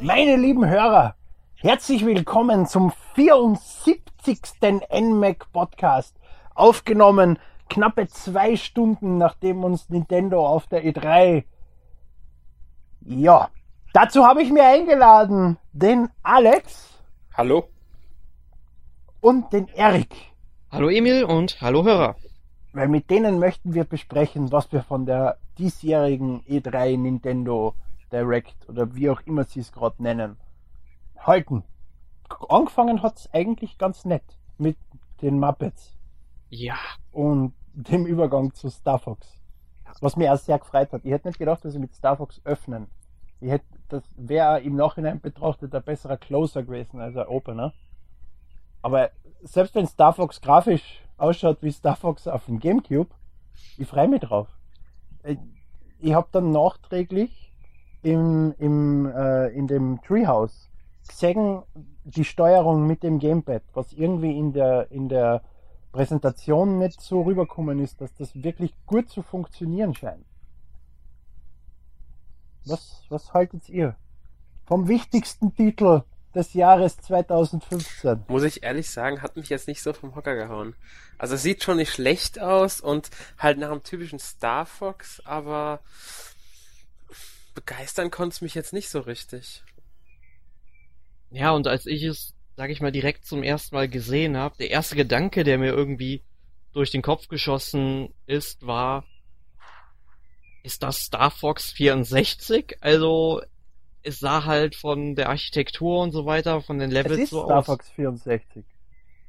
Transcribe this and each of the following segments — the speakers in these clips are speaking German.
Meine lieben Hörer, herzlich willkommen zum 74. NMAC Podcast. Aufgenommen knappe zwei Stunden, nachdem uns Nintendo auf der E3. Ja, dazu habe ich mir eingeladen den Alex. Hallo. Und den Erik. Hallo Emil und hallo Hörer. Weil mit denen möchten wir besprechen, was wir von der diesjährigen E3 Nintendo Direct oder wie auch immer sie es gerade nennen, halten. Angefangen hat es eigentlich ganz nett mit den Muppets. Ja. Und dem Übergang zu Star Fox. Was mir auch sehr gefreut hat. Ich hätte nicht gedacht, dass sie mit Star Fox öffnen. Ich hätte, das wäre im Nachhinein betrachtet ein besserer Closer gewesen als ein Opener. Aber selbst wenn Star Fox grafisch ausschaut wie Star Fox auf dem Gamecube, ich freue mich drauf. Ich, ich habe dann nachträglich im, im, äh, in dem Treehouse gesehen, die Steuerung mit dem Gamepad, was irgendwie in der, in der Präsentation nicht so rüberkommen ist, dass das wirklich gut zu funktionieren scheint. Was, was haltet ihr? Vom wichtigsten Titel des Jahres 2015. Muss ich ehrlich sagen, hat mich jetzt nicht so vom Hocker gehauen. Also es sieht schon nicht schlecht aus und halt nach einem typischen Star Fox, aber begeistern konnte es mich jetzt nicht so richtig. Ja, und als ich es, sag ich mal, direkt zum ersten Mal gesehen habe, der erste Gedanke, der mir irgendwie durch den Kopf geschossen ist, war, ist das Star Fox 64? Also es sah halt von der Architektur und so weiter, von den Levels es ist so Star aus. Fox 64.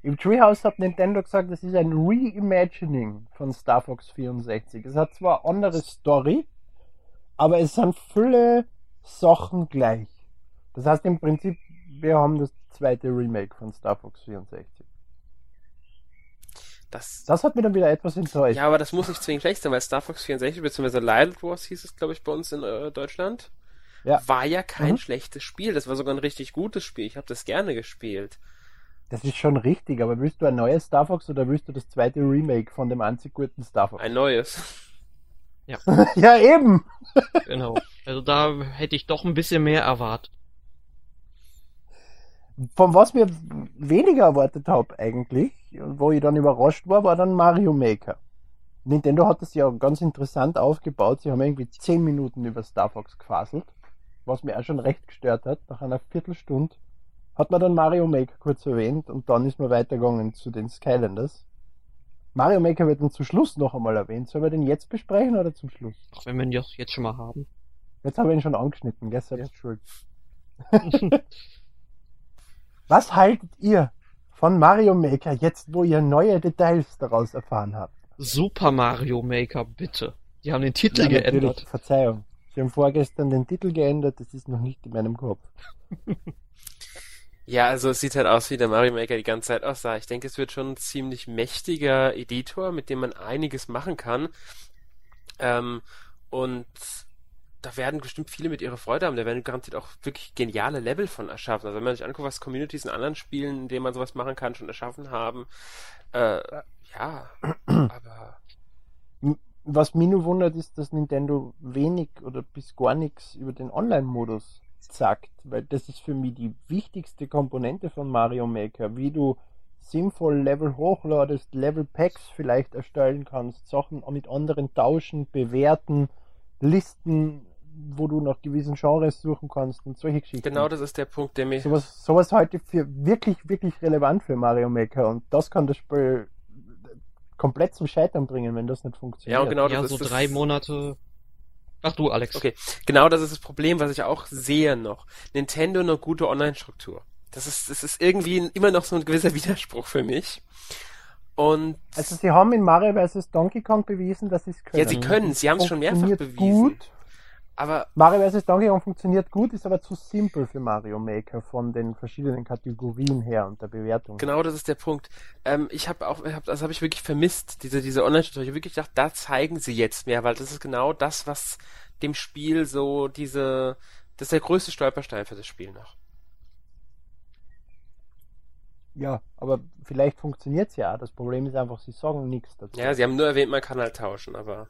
Im Treehouse hat Nintendo gesagt, das ist ein Reimagining von Star Fox 64. Es hat zwar eine andere Story, aber es sind viele Sachen gleich. Das heißt im Prinzip, wir haben das zweite Remake von Star Fox 64. Das, Das hat mich dann wieder etwas enttäuscht. ja, aber das muss nicht zwingend schlecht sein, weil Star Fox 64 bzw. Light Wars hieß es, glaube ich, bei uns in äh, Deutschland, Ja. war ja kein Mhm. schlechtes Spiel. Das war sogar ein richtig gutes Spiel. Ich habe das gerne gespielt. Das ist schon richtig, aber willst du ein neues Star Fox oder willst du das zweite Remake von dem einzig guten Star Fox? Ein neues. ja, eben! Genau. Also da hätte ich doch ein bisschen mehr erwartet. Von was mir weniger erwartet habe eigentlich, und wo ich dann überrascht war, war dann Mario Maker. Nintendo hat das ja ganz interessant aufgebaut. Sie haben irgendwie 10 Minuten über Star Fox gefaselt, was mir auch schon recht gestört hat. Nach einer Viertelstunde hat man dann Mario Maker kurz erwähnt und dann ist man weitergegangen zu den Skylanders. Mario Maker wird dann zum Schluss noch einmal erwähnt. Sollen wir den jetzt besprechen oder zum Schluss? Auch wenn wir ihn jetzt schon mal haben. Jetzt habe ich ihn schon angeschnitten, gell? Selbst schuld. Was haltet ihr von Mario Maker jetzt, wo ihr neue Details daraus erfahren habt? Super Mario Maker, bitte. Die haben den Titel Ja, geändert. Verzeihung. Sie haben vorgestern den Titel geändert, das ist noch nicht in meinem Kopf. Ja, also es sieht halt aus, wie der Mario Maker die ganze Zeit aussah. Ich denke, es wird schon ein ziemlich mächtiger Editor, mit dem man einiges machen kann. Ähm, und da werden bestimmt viele mit ihrer Freude haben. Da werden garantiert auch wirklich geniale Level von erschaffen. Also wenn man sich anguckt, was Communities in anderen Spielen, in denen man sowas machen kann, schon erschaffen haben. Äh, ja, aber Was mich nur wundert, ist, dass Nintendo wenig oder bis gar nichts über den Online-Modus sagt, weil das ist für mich die wichtigste Komponente von Mario Maker, wie du sinnvoll Level hochladest, Level Packs vielleicht erstellen kannst, Sachen mit anderen tauschen, bewerten, Listen, wo du nach gewissen Genres suchen kannst und solche Geschichten. genau das ist der Punkt, der mir sowas, sowas ich für wirklich, wirklich relevant für Mario Maker und das kann das Spiel komplett zum Scheitern bringen, wenn das nicht funktioniert. Ja, und genau ja, das so ist das- drei Monate. Ach du, Alex. Okay, genau das ist das Problem, was ich auch sehe noch. Nintendo eine gute Online-Struktur. Das ist, das ist irgendwie immer noch so ein gewisser Widerspruch für mich. Und Also sie haben in Mario vs. Donkey Kong bewiesen, dass sie es können. ja, sie können, sie haben es schon mehrfach bewiesen. Gut. Aber Mario vs. Donkey Kong funktioniert gut, ist aber zu simpel für Mario Maker von den verschiedenen Kategorien her und der Bewertung. genau das ist der Punkt. Ähm, ich habe auch, hab, das habe ich wirklich vermisst, diese, diese Online-Struktur. Ich habe wirklich gedacht, da zeigen sie jetzt mehr, weil das ist genau das, was dem Spiel so diese, das ist der größte Stolperstein für das Spiel noch. Ja, aber vielleicht funktioniert es ja. Das Problem ist einfach, sie sagen nichts dazu. Ja, sie haben nur erwähnt, man kann halt tauschen, aber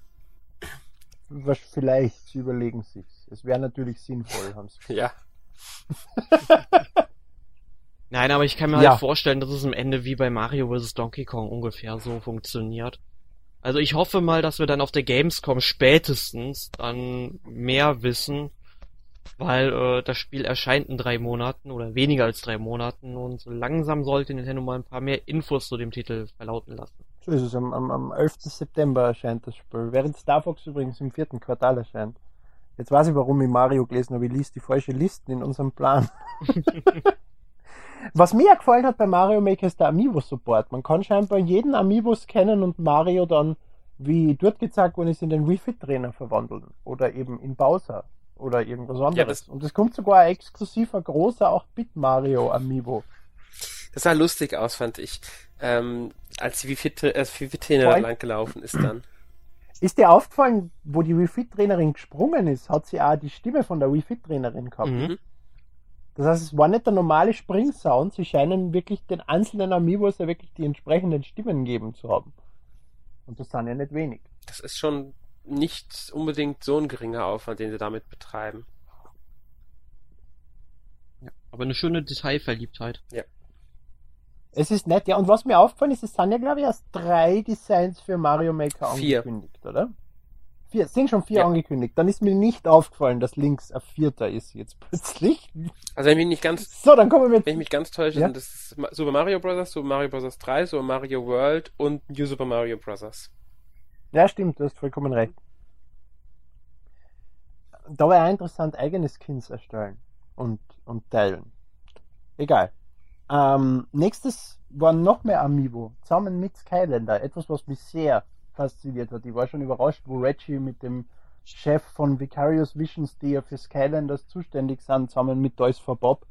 Was vielleicht, sie überlegen sich. Es wäre natürlich sinnvoll, haben sie ja. Nein, aber ich kann mir Ja. halt vorstellen, dass es am Ende wie bei Mario vs. Donkey Kong ungefähr so funktioniert. Also ich hoffe mal, dass wir dann auf der Gamescom spätestens dann mehr wissen, weil äh, das Spiel erscheint in drei Monaten oder weniger als drei Monaten und so langsam sollte Nintendo mal ein paar mehr Infos zu dem Titel verlauten lassen. So ist es, am, am, am 11. September erscheint das Spiel, während Star Fox übrigens im vierten Quartal erscheint. Jetzt weiß ich, warum ich Mario gelesen habe, ich liest die falsche Listen in unserem Plan. Was mir ja gefallen hat bei Mario Maker ist der Amiibo-Support. Man kann scheinbar jeden Amiibo scannen und Mario dann, wie dort gezeigt worden ist, in den Wii Fit Trainer verwandeln. Oder eben in Bowser. Oder irgendwas anderes. das- und es kommt sogar ein exklusiver großer 8-Bit Mario Amiibo. Das sah lustig aus, fand ich. Ähm, als die Wii-Fit- äh, lang gelaufen ist dann. Ist dir aufgefallen, wo die Wii Fit Trainerin gesprungen ist, hat sie auch die Stimme von der Wii Fit Trainerin gehabt. Mhm. Das heißt, es war nicht der normale Springsound, sie scheinen wirklich den einzelnen Amiibos ja wirklich die entsprechenden Stimmen geben zu haben. Und das sind ja nicht wenig. Das ist schon nicht unbedingt so ein geringer Aufwand, den sie damit betreiben. Ja, aber eine schöne Detailverliebtheit. Es ist nett, ja. Und was mir aufgefallen ist, es sind ja, glaube ich, erst drei Designs für Mario Maker Vier. angekündigt, oder? Vier, es sind schon vier Ja. angekündigt. Dann ist mir nicht aufgefallen, dass links ein vierter ist jetzt plötzlich. Also wenn ich mich nicht ganz, So, dann kommen wir wenn ich mit. mich ganz täusche, Ja. sind das Super Mario Bros., Super Mario Bros. 3, Super Mario World und New Super Mario Bros. Ja, stimmt, du hast vollkommen recht. Da wäre interessant, eigene Skins erstellen und, und teilen. Egal. Ähm, nächstes war noch mehr Amiibo, zusammen mit Skylander. Etwas, was mich sehr fasziniert hat. Ich war schon überrascht, wo Reggie mit dem Chef von Vicarious Visions, die ja für Skylanders zuständig sind, zusammen mit Toys for Bob,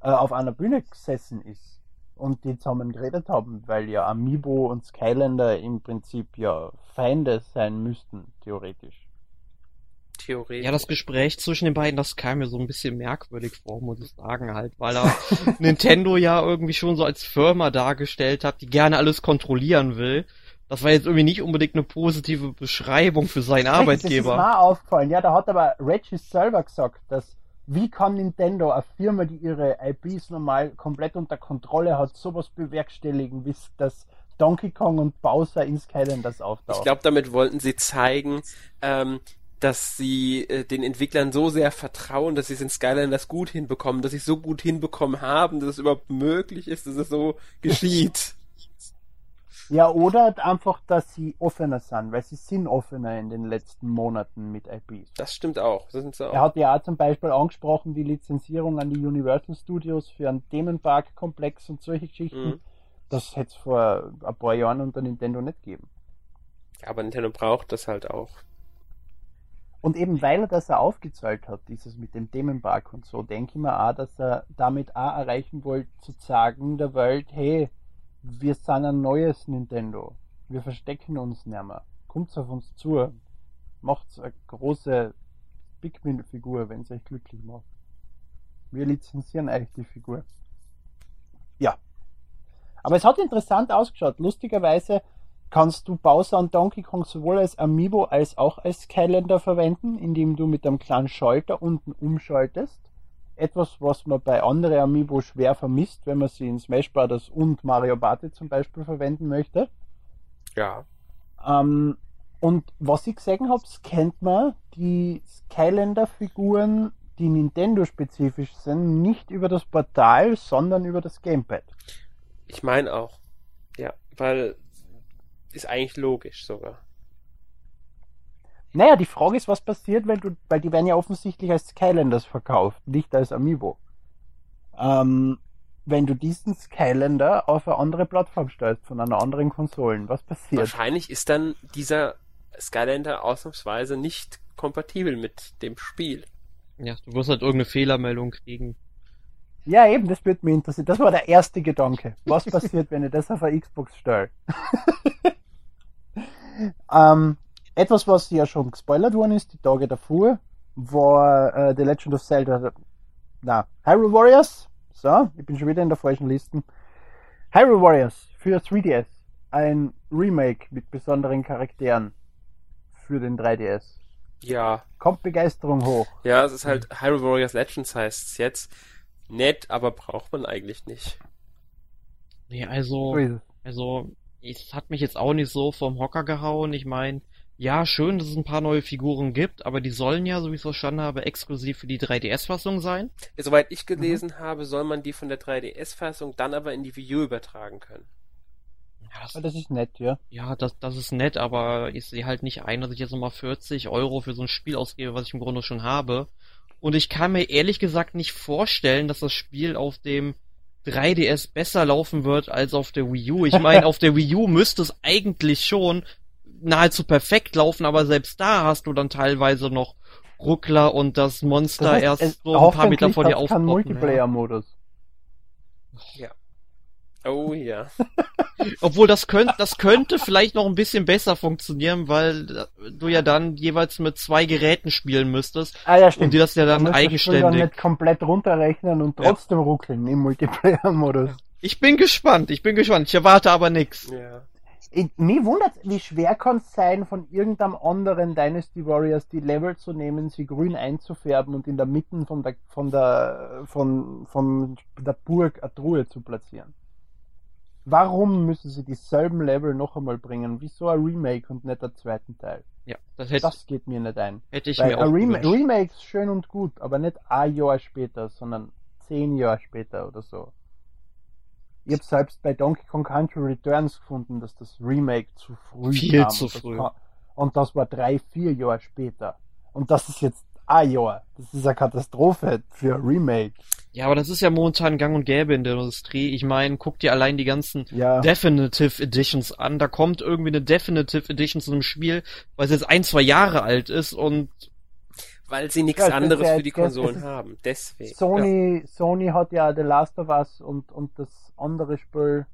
äh, auf einer Bühne gesessen ist und die zusammen geredet haben, weil ja Amiibo und Skylander im Prinzip ja Feinde sein müssten, theoretisch. Theoretisch. Ja, das Gespräch zwischen den beiden, das kam mir so ein bisschen merkwürdig vor, muss ich sagen, halt, weil er Nintendo ja irgendwie schon so als Firma dargestellt hat, die gerne alles kontrollieren will. Das war jetzt irgendwie nicht unbedingt eine positive Beschreibung für seinen Das ist Arbeitgeber. mir auch aufgefallen. Ja, da hat aber Reggie selber gesagt, dass wie kann Nintendo, eine Firma, die ihre IPs normal komplett unter Kontrolle hat, sowas bewerkstelligen, wie das Donkey Kong und Bowser in Skylanders auftauchen. Ich glaube, damit wollten sie zeigen, ähm, dass sie äh, den Entwicklern so sehr vertrauen, dass sie es in Skylanders gut hinbekommen, dass sie es so gut hinbekommen haben, dass es überhaupt möglich ist, dass es so geschieht. Ja, oder einfach, dass sie offener sind, weil sie sind offener in den letzten Monaten mit IPs. Das stimmt auch. Das sind sie auch. Er hat ja auch zum Beispiel angesprochen, die Lizenzierung an die Universal Studios für einen Themenpark-Komplex und solche Geschichten. Mhm. Das hätte es vor ein paar Jahren unter Nintendo nicht gegeben. Aber Nintendo braucht das halt auch. Und eben weil er das auch aufgezahlt hat, dieses mit dem Themenpark und so, denke ich mir auch, dass er damit auch erreichen wollte, zu sagen der Welt, hey, wir sind ein neues Nintendo. Wir verstecken uns nicht mehr. Kommt auf uns zu. Macht eine große Pikmin-Figur, wenn es euch glücklich macht. Wir lizenzieren euch die Figur. Ja. Aber es hat interessant ausgeschaut. Lustigerweise kannst du Bowser und Donkey Kong sowohl als Amiibo als auch als Skylander verwenden, indem du mit einem kleinen Schalter unten umschaltest. Etwas, was man bei anderen Amiibo schwer vermisst, wenn man sie in Smash Bros. und Mario Party zum Beispiel verwenden möchte. Ja. Ähm, und was ich gesehen habe, kennt man die Skylander-Figuren, die Nintendo-spezifisch sind, nicht über das Portal, sondern über das Gamepad. Ich meine auch. Ja, weil ist eigentlich logisch sogar. Naja, die Frage ist, was passiert, weil du, weil die werden ja offensichtlich als Skylanders verkauft, nicht als Amiibo. Ähm, wenn du diesen Skylander auf eine andere Plattform stellst, von einer anderen Konsolen, was passiert? Wahrscheinlich ist dann dieser Skylander ausnahmsweise nicht kompatibel mit dem Spiel. Ja, du wirst halt irgendeine Fehlermeldung kriegen. Ja, eben, das würde mich interessieren. Das war der erste Gedanke. Was passiert, wenn ich das auf eine Xbox stelle? Ähm, etwas, was ja schon gespoilert worden ist, die Tage davor, war äh, The Legend of Zelda. Na, Hyrule Warriors. So, ich bin schon wieder in der falschen Liste. Hyrule Warriors für 3DS. Ein Remake mit besonderen Charakteren für den 3DS. Ja, Kommt Begeisterung hoch. ja, es ist halt Hyrule Warriors Legends heißt es jetzt. Nett, aber braucht man eigentlich nicht. Nee, also, also, es hat mich jetzt auch nicht so vom Hocker gehauen. Ich meine, ja, schön, dass es ein paar neue Figuren gibt, aber die sollen ja, so wie ich es verstanden habe, exklusiv für die 3DS-Fassung sein. Soweit ich gelesen habe, soll man die von der 3DS-Fassung dann aber in die Wii U übertragen können. Ja, das, das ist nett, ja. ja, das, das ist nett, aber ich sehe halt nicht ein, dass ich jetzt nochmal 40 Euro für so ein Spiel ausgebe, was ich im Grunde schon habe. Und ich kann mir ehrlich gesagt nicht vorstellen, dass das Spiel auf dem 3DS besser laufen wird als auf der Wii U. Ich meine, auf der Wii U müsste es eigentlich schon nahezu perfekt laufen, aber selbst da hast du dann teilweise noch Ruckler und das Monster Das heißt, erst so ein paar Meter vor dir keinen aufpoppen. Ja. Oh ja. Obwohl das könnte, das könnte vielleicht noch ein bisschen besser funktionieren, weil du ja dann jeweils mit zwei Geräten spielen müsstest Ah ja, und stimmt. die das ja dann Man muss das dann eigenständig. nicht komplett runterrechnen und trotzdem ruckeln im Multiplayer-Modus. Ich bin gespannt, ich bin gespannt. Ich erwarte aber nix. Ja. Ich- Mich wundert, wie schwer kann es sein, von irgendeinem anderen Dynasty Warriors die Level zu nehmen, sie grün einzufärben und in der Mitte von der, von der, von, von der Burg eine Truhe zu platzieren. Warum müssen sie dieselben Level noch einmal bringen? Wieso ein Remake und nicht einen zweiten Teil? Ja, das hätte, Das geht mir nicht ein. hätte ich Weil mir auch Rem gewünscht. Remake ist schön und gut, aber nicht ein Jahr später, sondern zehn Jahre später oder so. Ich habe selbst bei Donkey Kong Country Returns gefunden, dass das Remake zu früh Viel kam. zu früh. kam- Und das war drei, vier Jahre später. Und das ist jetzt ein Jahr. Das ist eine Katastrophe für Remake. Ja, aber das ist ja momentan gang und gäbe in der Industrie. Ich meine, guck dir allein die ganzen Ja, Definitive Editions an. Da kommt irgendwie eine Definitive Edition zu einem Spiel, weil es jetzt ein, zwei Jahre alt ist und Weil sie nichts Ja, anderes ja für die Konsolen ist- haben. Deswegen. Sony, Sony hat ja The Last of Us und, und das andere Spiel,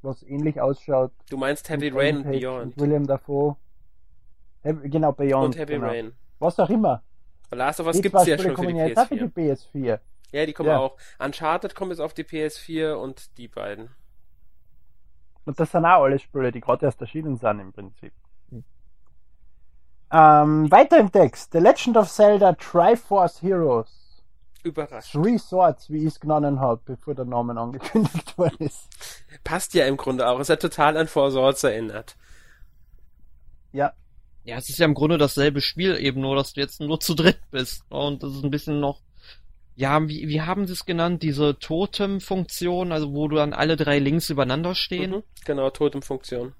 was ähnlich ausschaut. Du meinst Heavy Rain und Beyond. und William Dafoe. Heavy- Genau, Beyond. Und Heavy genau. Rain. Was auch immer. Last of Us gibt's zwei ja schon für die kommen ja jetzt auch für die PS4. PS4. Ja, die kommen Ja. auch. Uncharted kommt jetzt auf die PS4 und die beiden. Und das sind auch alle Spiele, die gerade erst erschienen sind im Prinzip. Hm. Ähm, weiter im Text. The Legend of Zelda Triforce Heroes. Überrascht. Three Swords, wie ich es genannt habe, bevor der Name angekündigt worden ist. Passt ja im Grunde auch. Es hat total an Four Swords erinnert. Ja, ja, es ist ja im Grunde dasselbe Spiel, eben nur, dass du jetzt nur zu dritt bist. Und das ist ein bisschen noch, ja, wie, wie haben sie es genannt? Diese Totem-Funktion, also wo du dann alle drei links übereinander stehen. Mhm. Genau, Totemfunktion.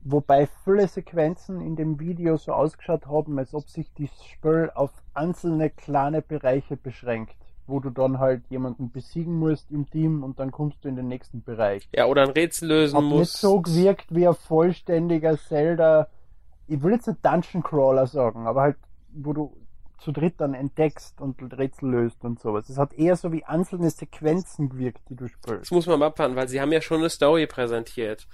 wobei viele Sequenzen in dem Video so ausgeschaut haben, als ob sich das Spiel auf einzelne kleine Bereiche beschränkt, wo du dann halt jemanden besiegen musst im Team und dann kommst du in den nächsten Bereich. Ja, oder ein Rätsel lösen Hat nicht muss. so gewirkt wie ein vollständiger Zelda, ich will jetzt nicht Dungeon Crawler sagen, aber halt, wo du zu dritt dann entdeckst und Rätsel löst und sowas. Es hat eher so wie einzelne Sequenzen gewirkt, die du Das spielst. muss man mal abwarten, weil sie haben ja schon eine Story präsentiert.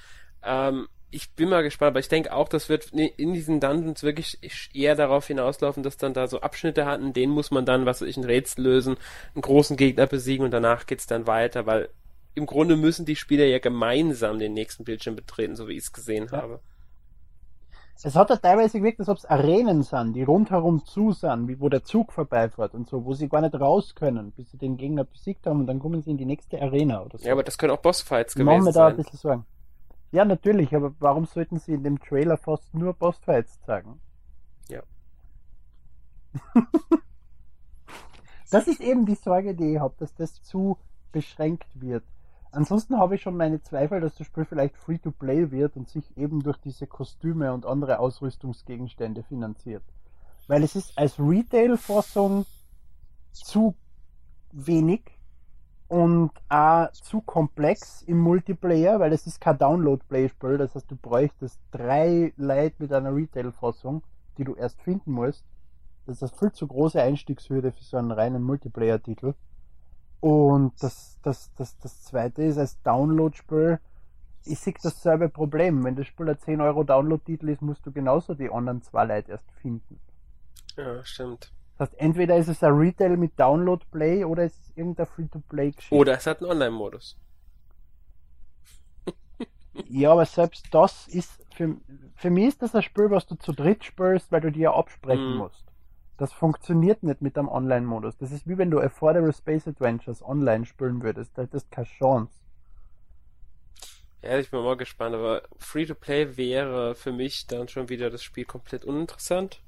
Ähm, ich bin mal gespannt, aber ich denke auch, das wird in diesen Dungeons wirklich eher darauf hinauslaufen, dass dann da so Abschnitte hat, in denen muss man dann, was weiß ich, ein Rätsel lösen, einen großen Gegner besiegen und danach geht's dann weiter, weil im Grunde müssen die Spieler ja gemeinsam den nächsten Bildschirm betreten, so wie ich es gesehen Ja. habe. Es hat ja teilweise gewirkt, als ob es Arenen sind, die rundherum zu sind, wie wo der Zug vorbeifährt und so, wo sie gar nicht raus können, bis sie den Gegner besiegt haben und dann kommen sie in die nächste Arena oder so. Ja, aber das können auch Bossfights Die machen gewesen mir da ein bisschen Sorgen. Ja, natürlich, aber warum sollten sie in dem Trailer fast nur Bossfights zeigen? Ja. das ist eben die Sorge, die ich habe, dass das zu beschränkt wird. Ansonsten habe ich schon meine Zweifel, dass das Spiel vielleicht Free-to-Play wird und sich eben durch diese Kostüme und andere Ausrüstungsgegenstände finanziert. Weil es ist als Retail-Fassung zu wenig und auch zu komplex im Multiplayer, weil es ist kein Download-Play-Spiel, das heißt, du bräuchtest drei Leute mit einer Retail-Fassung, die du erst finden musst. Das ist eine viel zu große Einstiegshürde für so einen reinen Multiplayer-Titel. Und das, das, das, das zweite ist, als Download-Spiel, ich sehe dasselbe Problem. Wenn das Spiel ein 10 Euro Download-Titel ist, musst du genauso die anderen zwei Leute erst finden. Ja, stimmt. Das heißt, entweder ist es ein Retail mit Download-Play oder es ist irgendein Free-to-Play-Geschichte. Oder es hat einen Online-Modus. Ja, aber selbst das ist für, für mich ist das ein Spiel, was du zu dritt spielst, weil du dir ja absprechen Mhm. musst. Das funktioniert nicht mit dem Online-Modus. Das ist wie wenn du Affordable Space Adventures online spielen würdest. Da hättest du keine Chance. Ja, ich bin mal gespannt, aber Free-to-Play wäre für mich dann schon wieder das Spiel komplett uninteressant.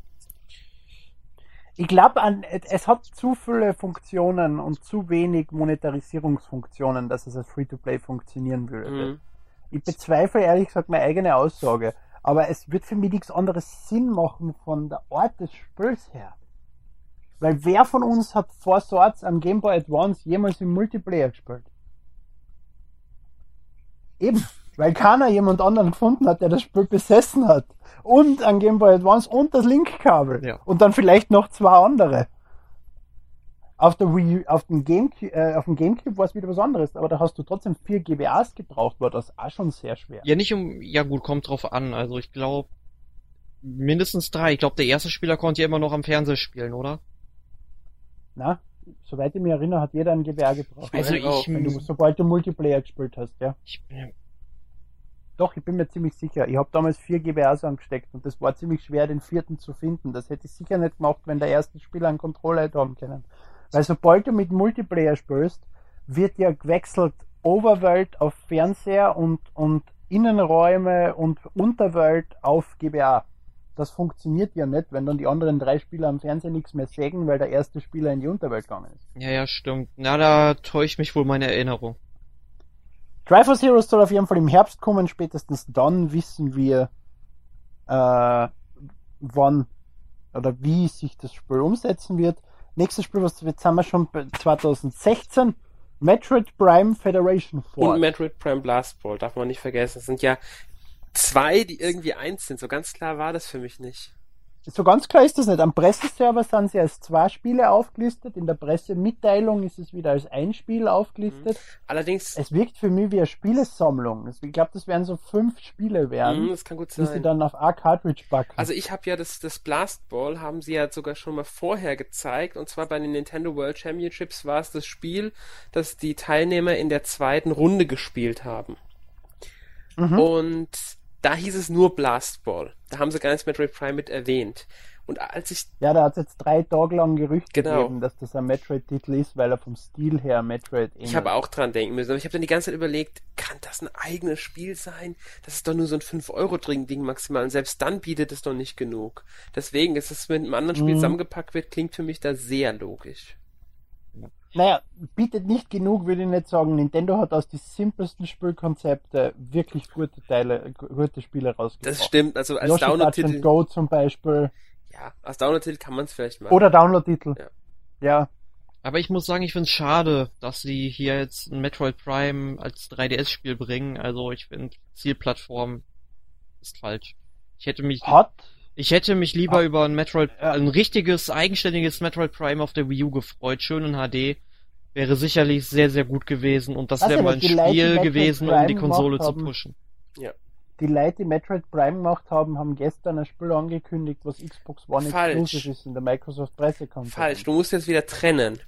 Ich glaube, es hat zu viele Funktionen und zu wenig Monetarisierungsfunktionen, dass es als Free-to-Play funktionieren würde. Mhm. Ich bezweifle ehrlich gesagt meine eigene Aussage. Aber es wird für mich nichts anderes Sinn machen von der Art des Spiels her. Weil wer von uns hat Four Swords am Game Boy Advance jemals im Multiplayer gespielt? Eben, weil keiner jemand anderen gefunden hat, der das Spiel besessen hat. Und ein Game Boy Advance und das Link-Kabel. Ja. Und dann vielleicht noch zwei andere. Auf, der Wii, auf, dem Gamecube, äh, auf dem Gamecube war es wieder was anderes, aber da hast du trotzdem vier GBAs gebraucht, war das auch schon sehr schwer. Ja, nicht um, ja gut, kommt drauf an. Also ich glaube, mindestens drei. Ich glaube, der erste Spieler konnte ja immer noch am Fernseher spielen, oder? Na, soweit ich mich erinnere, hat jeder ein GBA gebraucht. Also auch, ich, wenn du, sobald du Multiplayer gespielt hast, ja. ich bin, Doch, ich bin mir ziemlich sicher. Ich habe damals vier GBAs angesteckt und das war ziemlich schwer, den vierten zu finden. Das hätte ich sicher nicht gemacht, wenn der erste Spieler einen Controller hätte haben können. Weil sobald du mit Multiplayer spielst, wird ja gewechselt Overworld auf Fernseher und, und Innenräume und Unterwelt auf GBA. Das funktioniert ja nicht, wenn dann die anderen drei Spieler am Fernseher nichts mehr sägen, weil der erste Spieler in die Unterwelt gegangen ist. ja, ja, stimmt. Na, da täuscht mich wohl meine Erinnerung. Triforce Heroes soll auf jeden Fall im Herbst kommen. Spätestens dann wissen wir, äh, wann oder wie sich das Spiel umsetzen wird. Nächstes Spiel, was jetzt haben wir schon bei 2016. Metroid Prime Federation Force. Und Metroid Prime Blast Ball, darf man nicht vergessen. Es sind ja zwei, die irgendwie eins sind. So ganz klar war das für mich nicht. So ganz klar ist das nicht. Am Presseserver sind sie als zwei Spiele aufgelistet. In der Pressemitteilung ist es wieder als ein Spiel aufgelistet. Allerdings, Es wirkt für mich wie eine Spielesammlung. Ich glaube, das werden so fünf Spiele werden, mh, das kann gut die sie sein. dann auf A Cartridge backen. Also ich habe ja das, das Blast Ball, haben sie ja sogar schon mal vorher gezeigt. Und zwar bei den Nintendo World Championships war es das Spiel, das die Teilnehmer in der zweiten Runde gespielt haben. Mhm. Und da hieß es nur Blast Ball. Da haben sie gar nicht Metroid Prime mit erwähnt. Und als ich Ja, da hat es jetzt drei Tage lang Gerüchte Genau. gegeben, dass das ein Metroid-Titel ist, weil er vom Stil her Metroid ähnelt. Ich habe auch dran denken müssen, aber ich habe dann die ganze Zeit überlegt, kann das ein eigenes Spiel sein? Das ist doch nur so ein 5-Euro-Ding maximal und selbst dann bietet es doch nicht genug. Deswegen ist es mit einem anderen Spiel Mhm. zusammengepackt wird, klingt für mich da sehr logisch. Naja, bietet nicht genug, würde ich nicht sagen. Nintendo hat aus den simpelsten Spielkonzepte wirklich gute Teile, gu- gute Spiele rausgebracht. Das stimmt, also als Download-Titel, Go zum Beispiel. ja, als Download-Titel kann man es vielleicht machen. Oder Download-Titel. Ja. Ja. Aber ich muss sagen, ich finde es schade, dass sie hier jetzt ein Metroid Prime als 3DS-Spiel bringen. Also ich finde, Zielplattform ist falsch. Ich hätte mich, Hat, ich hätte mich lieber Ah. über ein Metroid, ein richtiges, eigenständiges Metroid Prime auf der Wii U gefreut. Schön in HD. Wäre sicherlich sehr, sehr gut gewesen und das wäre ja mal ein Spiel gewesen, um Prime die Konsole zu pushen. die Leute, die Metroid Prime gemacht haben, haben gestern ein Spiel angekündigt, was Xbox One Falsch. Exclusive ist in der Microsoft Pressekonferenz. Falsch, du musst jetzt wieder trennen.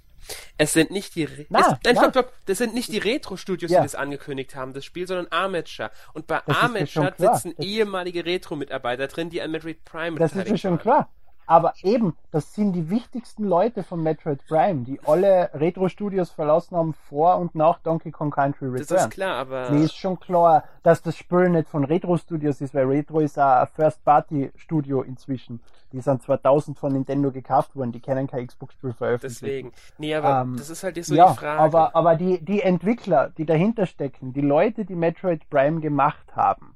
Es sind nicht die Re Na, es, nein, stopp, stopp. Das sind nicht die Retro-Studios, Ja. die das angekündigt haben, das Spiel, sondern Armature. Und bei Armature sitzen Das- ehemalige Retro-Mitarbeiter drin, die an Metroid Prime Das ist mir schon waren. klar. Aber eben, das sind die wichtigsten Leute von Metroid Prime, die alle Retro-Studios verlassen haben vor und nach Donkey Kong Country Das Return. ist klar, aber Mir ist schon klar, dass das Spiel nicht von Retro Studios ist, weil Retro ist auch ein First-Party-Studio inzwischen. Die sind 2000 von Nintendo gekauft worden, die können kein Xbox-Spiel veröffentlichen. deswegen. Nee, aber Ähm, das ist halt so ja, die Frage. aber, aber die, die Entwickler, die dahinter stecken, die Leute, die Metroid Prime gemacht haben,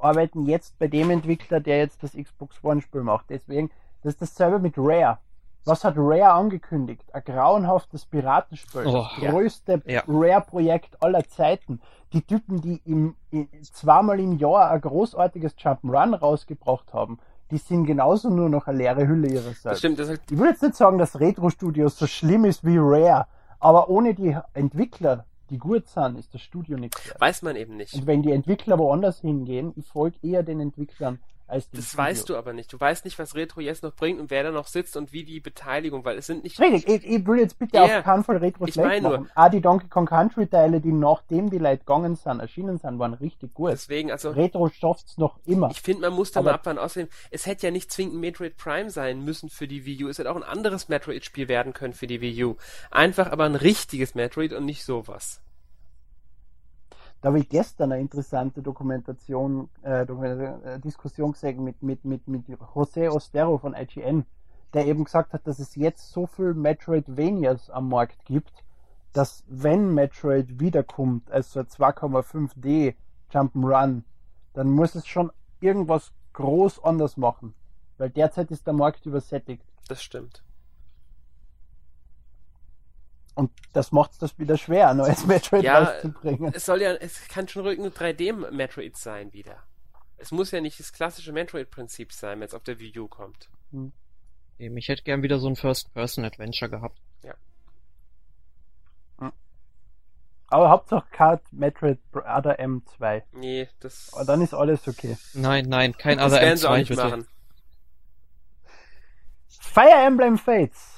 arbeiten jetzt bei dem Entwickler, der jetzt das Xbox One-Spiel macht. Deswegen, das ist dasselbe mit Rare. Was hat Rare angekündigt? Ein grauenhaftes Piratenspiel. Oh, das größte Ja. Rare-Projekt aller Zeiten. Die Typen, die im, in, zweimal im Jahr ein großartiges Jump'n'Run rausgebracht haben, die sind genauso nur noch eine leere Hülle ihrer das selbst. stimmt, das halt, Ich will jetzt nicht sagen, dass Retro-Studios so schlimm ist wie Rare, aber ohne die Entwickler, die gut sind, ist das Studio nichts weiß man eben nicht. Und wenn die Entwickler woanders hingehen, ich folge eher den Entwicklern als Das Studio. weißt du aber nicht. Du weißt nicht, was Retro jetzt noch bringt und wer da noch sitzt und wie die Beteiligung, weil es sind nicht. Richtig, ich, ich will jetzt bitte Ja, auf keinen Fall Retro ich mein nur-. Auch die Donkey Kong Country Teile, die nachdem die Leute gegangen sind, erschienen sind, waren richtig gut. Deswegen, also Retro schafft's noch immer. Ich finde, man muss da mal abwarten. Außerdem, es hätte ja nicht zwingend Metroid Prime sein müssen für die Wii U. Es hätte auch ein anderes Metroid-Spiel werden können für die Wii U. Einfach aber ein richtiges Metroid und nicht sowas. Da habe ich gestern eine interessante Dokumentation, äh, Dokumentation äh, Diskussion gesehen mit, mit, mit, mit José Ostero von IGN, der eben gesagt hat, dass es jetzt so viel Metroidvanias am Markt gibt, dass wenn Metroid wiederkommt als so ein 2,5D Jump'n'Run, dann muss es schon irgendwas groß anders machen. Weil derzeit ist der Markt übersättigt. Das stimmt. Und das macht es das wieder schwer, ein neues Metroid Ja, rauszubringen. Es soll ja, es kann schon ruhig nur 3D-Metroid sein wieder. Es muss ja nicht das klassische Metroid-Prinzip sein, wenn es auf der Wii U kommt. Eben, ich hätte gern wieder so ein First-Person-Adventure gehabt. Aber Hauptsache kein Metroid Other M2. Nee, das, Aber dann ist alles okay. Nein, nein, kein das Other werden sie auch M2 nicht bitte. machen. Fire Emblem Fates.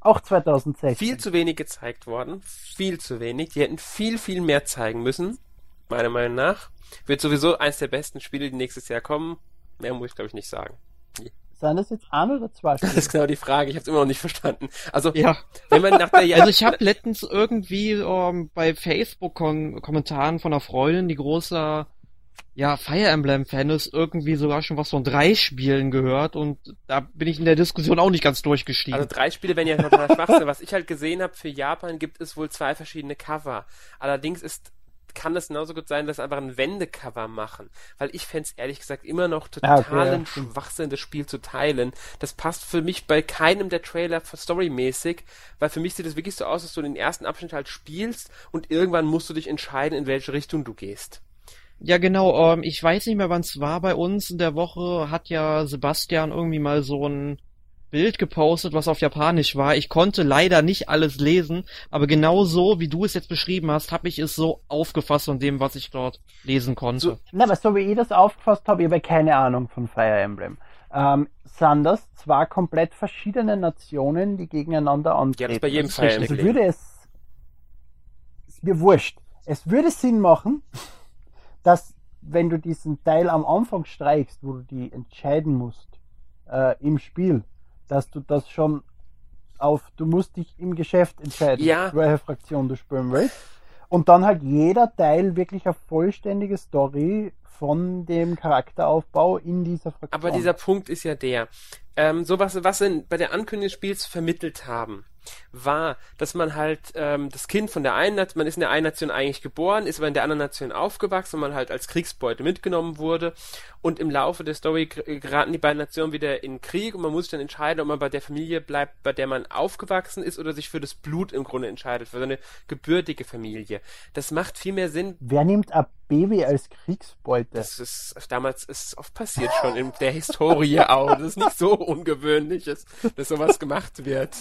Auch 2016. Viel zu wenig gezeigt worden. Viel zu wenig. Die hätten viel, viel mehr zeigen müssen. Meiner Meinung nach. Wird sowieso eins der besten Spiele, die nächstes Jahr kommen. Mehr muss ich, glaube ich, nicht sagen. Sind das jetzt ein oder zwei Das Spiele? ist genau die Frage. Ich habe es immer noch nicht verstanden. Also, Ja, wenn man nach der also ich habe letztens irgendwie ähm, bei Facebook Kon Kommentaren von einer Freundin, die großer ja, Fire Emblem Fan ist, irgendwie sogar schon was von drei Spielen gehört und da bin ich in der Diskussion auch nicht ganz durchgestiegen. Also drei Spiele werden ja total Schwachsinn. Was ich halt gesehen habe, für Japan gibt es wohl zwei verschiedene Cover. Allerdings ist kann es genauso gut sein, dass sie einfach ein Wendecover machen. Weil ich fänd's ehrlich gesagt immer noch Ah, totalen okay, ja. Schwachsinn, das Spiel zu teilen. Das passt für mich bei keinem der Trailer storymäßig, weil für mich sieht es wirklich so aus, dass du den ersten Abschnitt halt spielst und irgendwann musst du dich entscheiden, in welche Richtung du gehst. Ja, genau. Ähm, ich weiß nicht mehr, wann es war bei uns. In der Woche hat ja Sebastian irgendwie mal so ein Bild gepostet, was auf Japanisch war. Ich konnte leider nicht alles lesen, aber genau so, wie du es jetzt beschrieben hast, habe ich es so aufgefasst von dem, was ich dort lesen konnte. So- Na, aber so wie ich das aufgefasst habe, ich habe keine Ahnung von Fire Emblem. Ähm, sind das zwei komplett verschiedene Nationen, die gegeneinander Ja, antreten? das ist bei jedem ist Fire richtig. Also Emblem. würde es, ist mir wurscht. Es würde Sinn machen, dass wenn du diesen Teil am Anfang streichst, wo du die entscheiden musst äh, im Spiel, dass du das schon auf, du musst dich im Geschäft entscheiden, Ja. welche Fraktion du spielen willst. Und dann halt jeder Teil wirklich eine vollständige Story von dem Charakteraufbau in dieser Fraktion. Aber dieser Punkt ist ja der, ähm, sowas, was sie bei der Ankündigung des Spiels vermittelt haben, war, dass man halt ähm, das Kind von der einen Nation, man ist in der einen Nation eigentlich geboren, ist aber in der anderen Nation aufgewachsen und man halt als Kriegsbeute mitgenommen wurde und im Laufe der Story ger- geraten die beiden Nationen wieder in Krieg und man muss sich dann entscheiden, ob man bei der Familie bleibt, bei der man aufgewachsen ist oder sich für das Blut im Grunde entscheidet, für so eine gebürtige Familie. Das macht viel mehr Sinn, Wer nimmt ein Baby als Kriegsbeute? das ist, damals ist oft passiert schon in der Historie auch. Das ist nicht so ungewöhnlich, dass, dass sowas gemacht wird.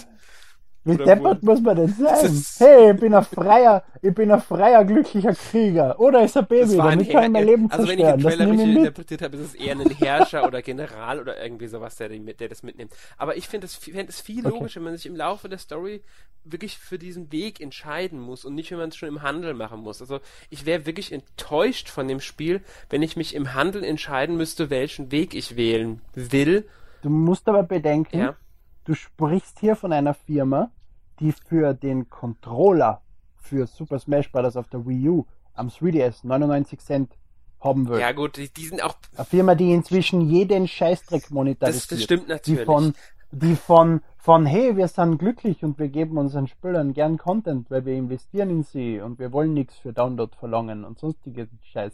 Wie deppert muss man denn sein? Hey, ich bin ein freier, ich bin ein freier, glücklicher Krieger. Oder ist Das Baby, damit kann ich mein Leben also wenn ich den Trailer richtig interpretiert habe, ist es eher ein Herrscher oder General oder irgendwie sowas, der, der das mitnimmt. Aber ich finde es fänd es viel Okay. logischer, wenn man sich im Laufe der Story wirklich für diesen Weg entscheiden muss und nicht, wenn man es schon im Handel machen muss. Also ich wäre wirklich enttäuscht von dem Spiel, wenn ich mich im Handel entscheiden müsste, welchen Weg ich wählen will. Du musst aber bedenken, Ja. Du sprichst hier von einer Firma, die für den Controller für Super Smash Bros. auf der Wii U am 3DS 99 Cent haben will. Ja gut, die, die sind auch Eine Firma, die inzwischen jeden Scheißdreck monetarisiert. Das, das stimmt die natürlich. von, die von, von, hey, wir sind glücklich und wir geben unseren Spielern gern Content, weil wir investieren in sie und wir wollen nichts für Download verlangen und sonstige Scheiß.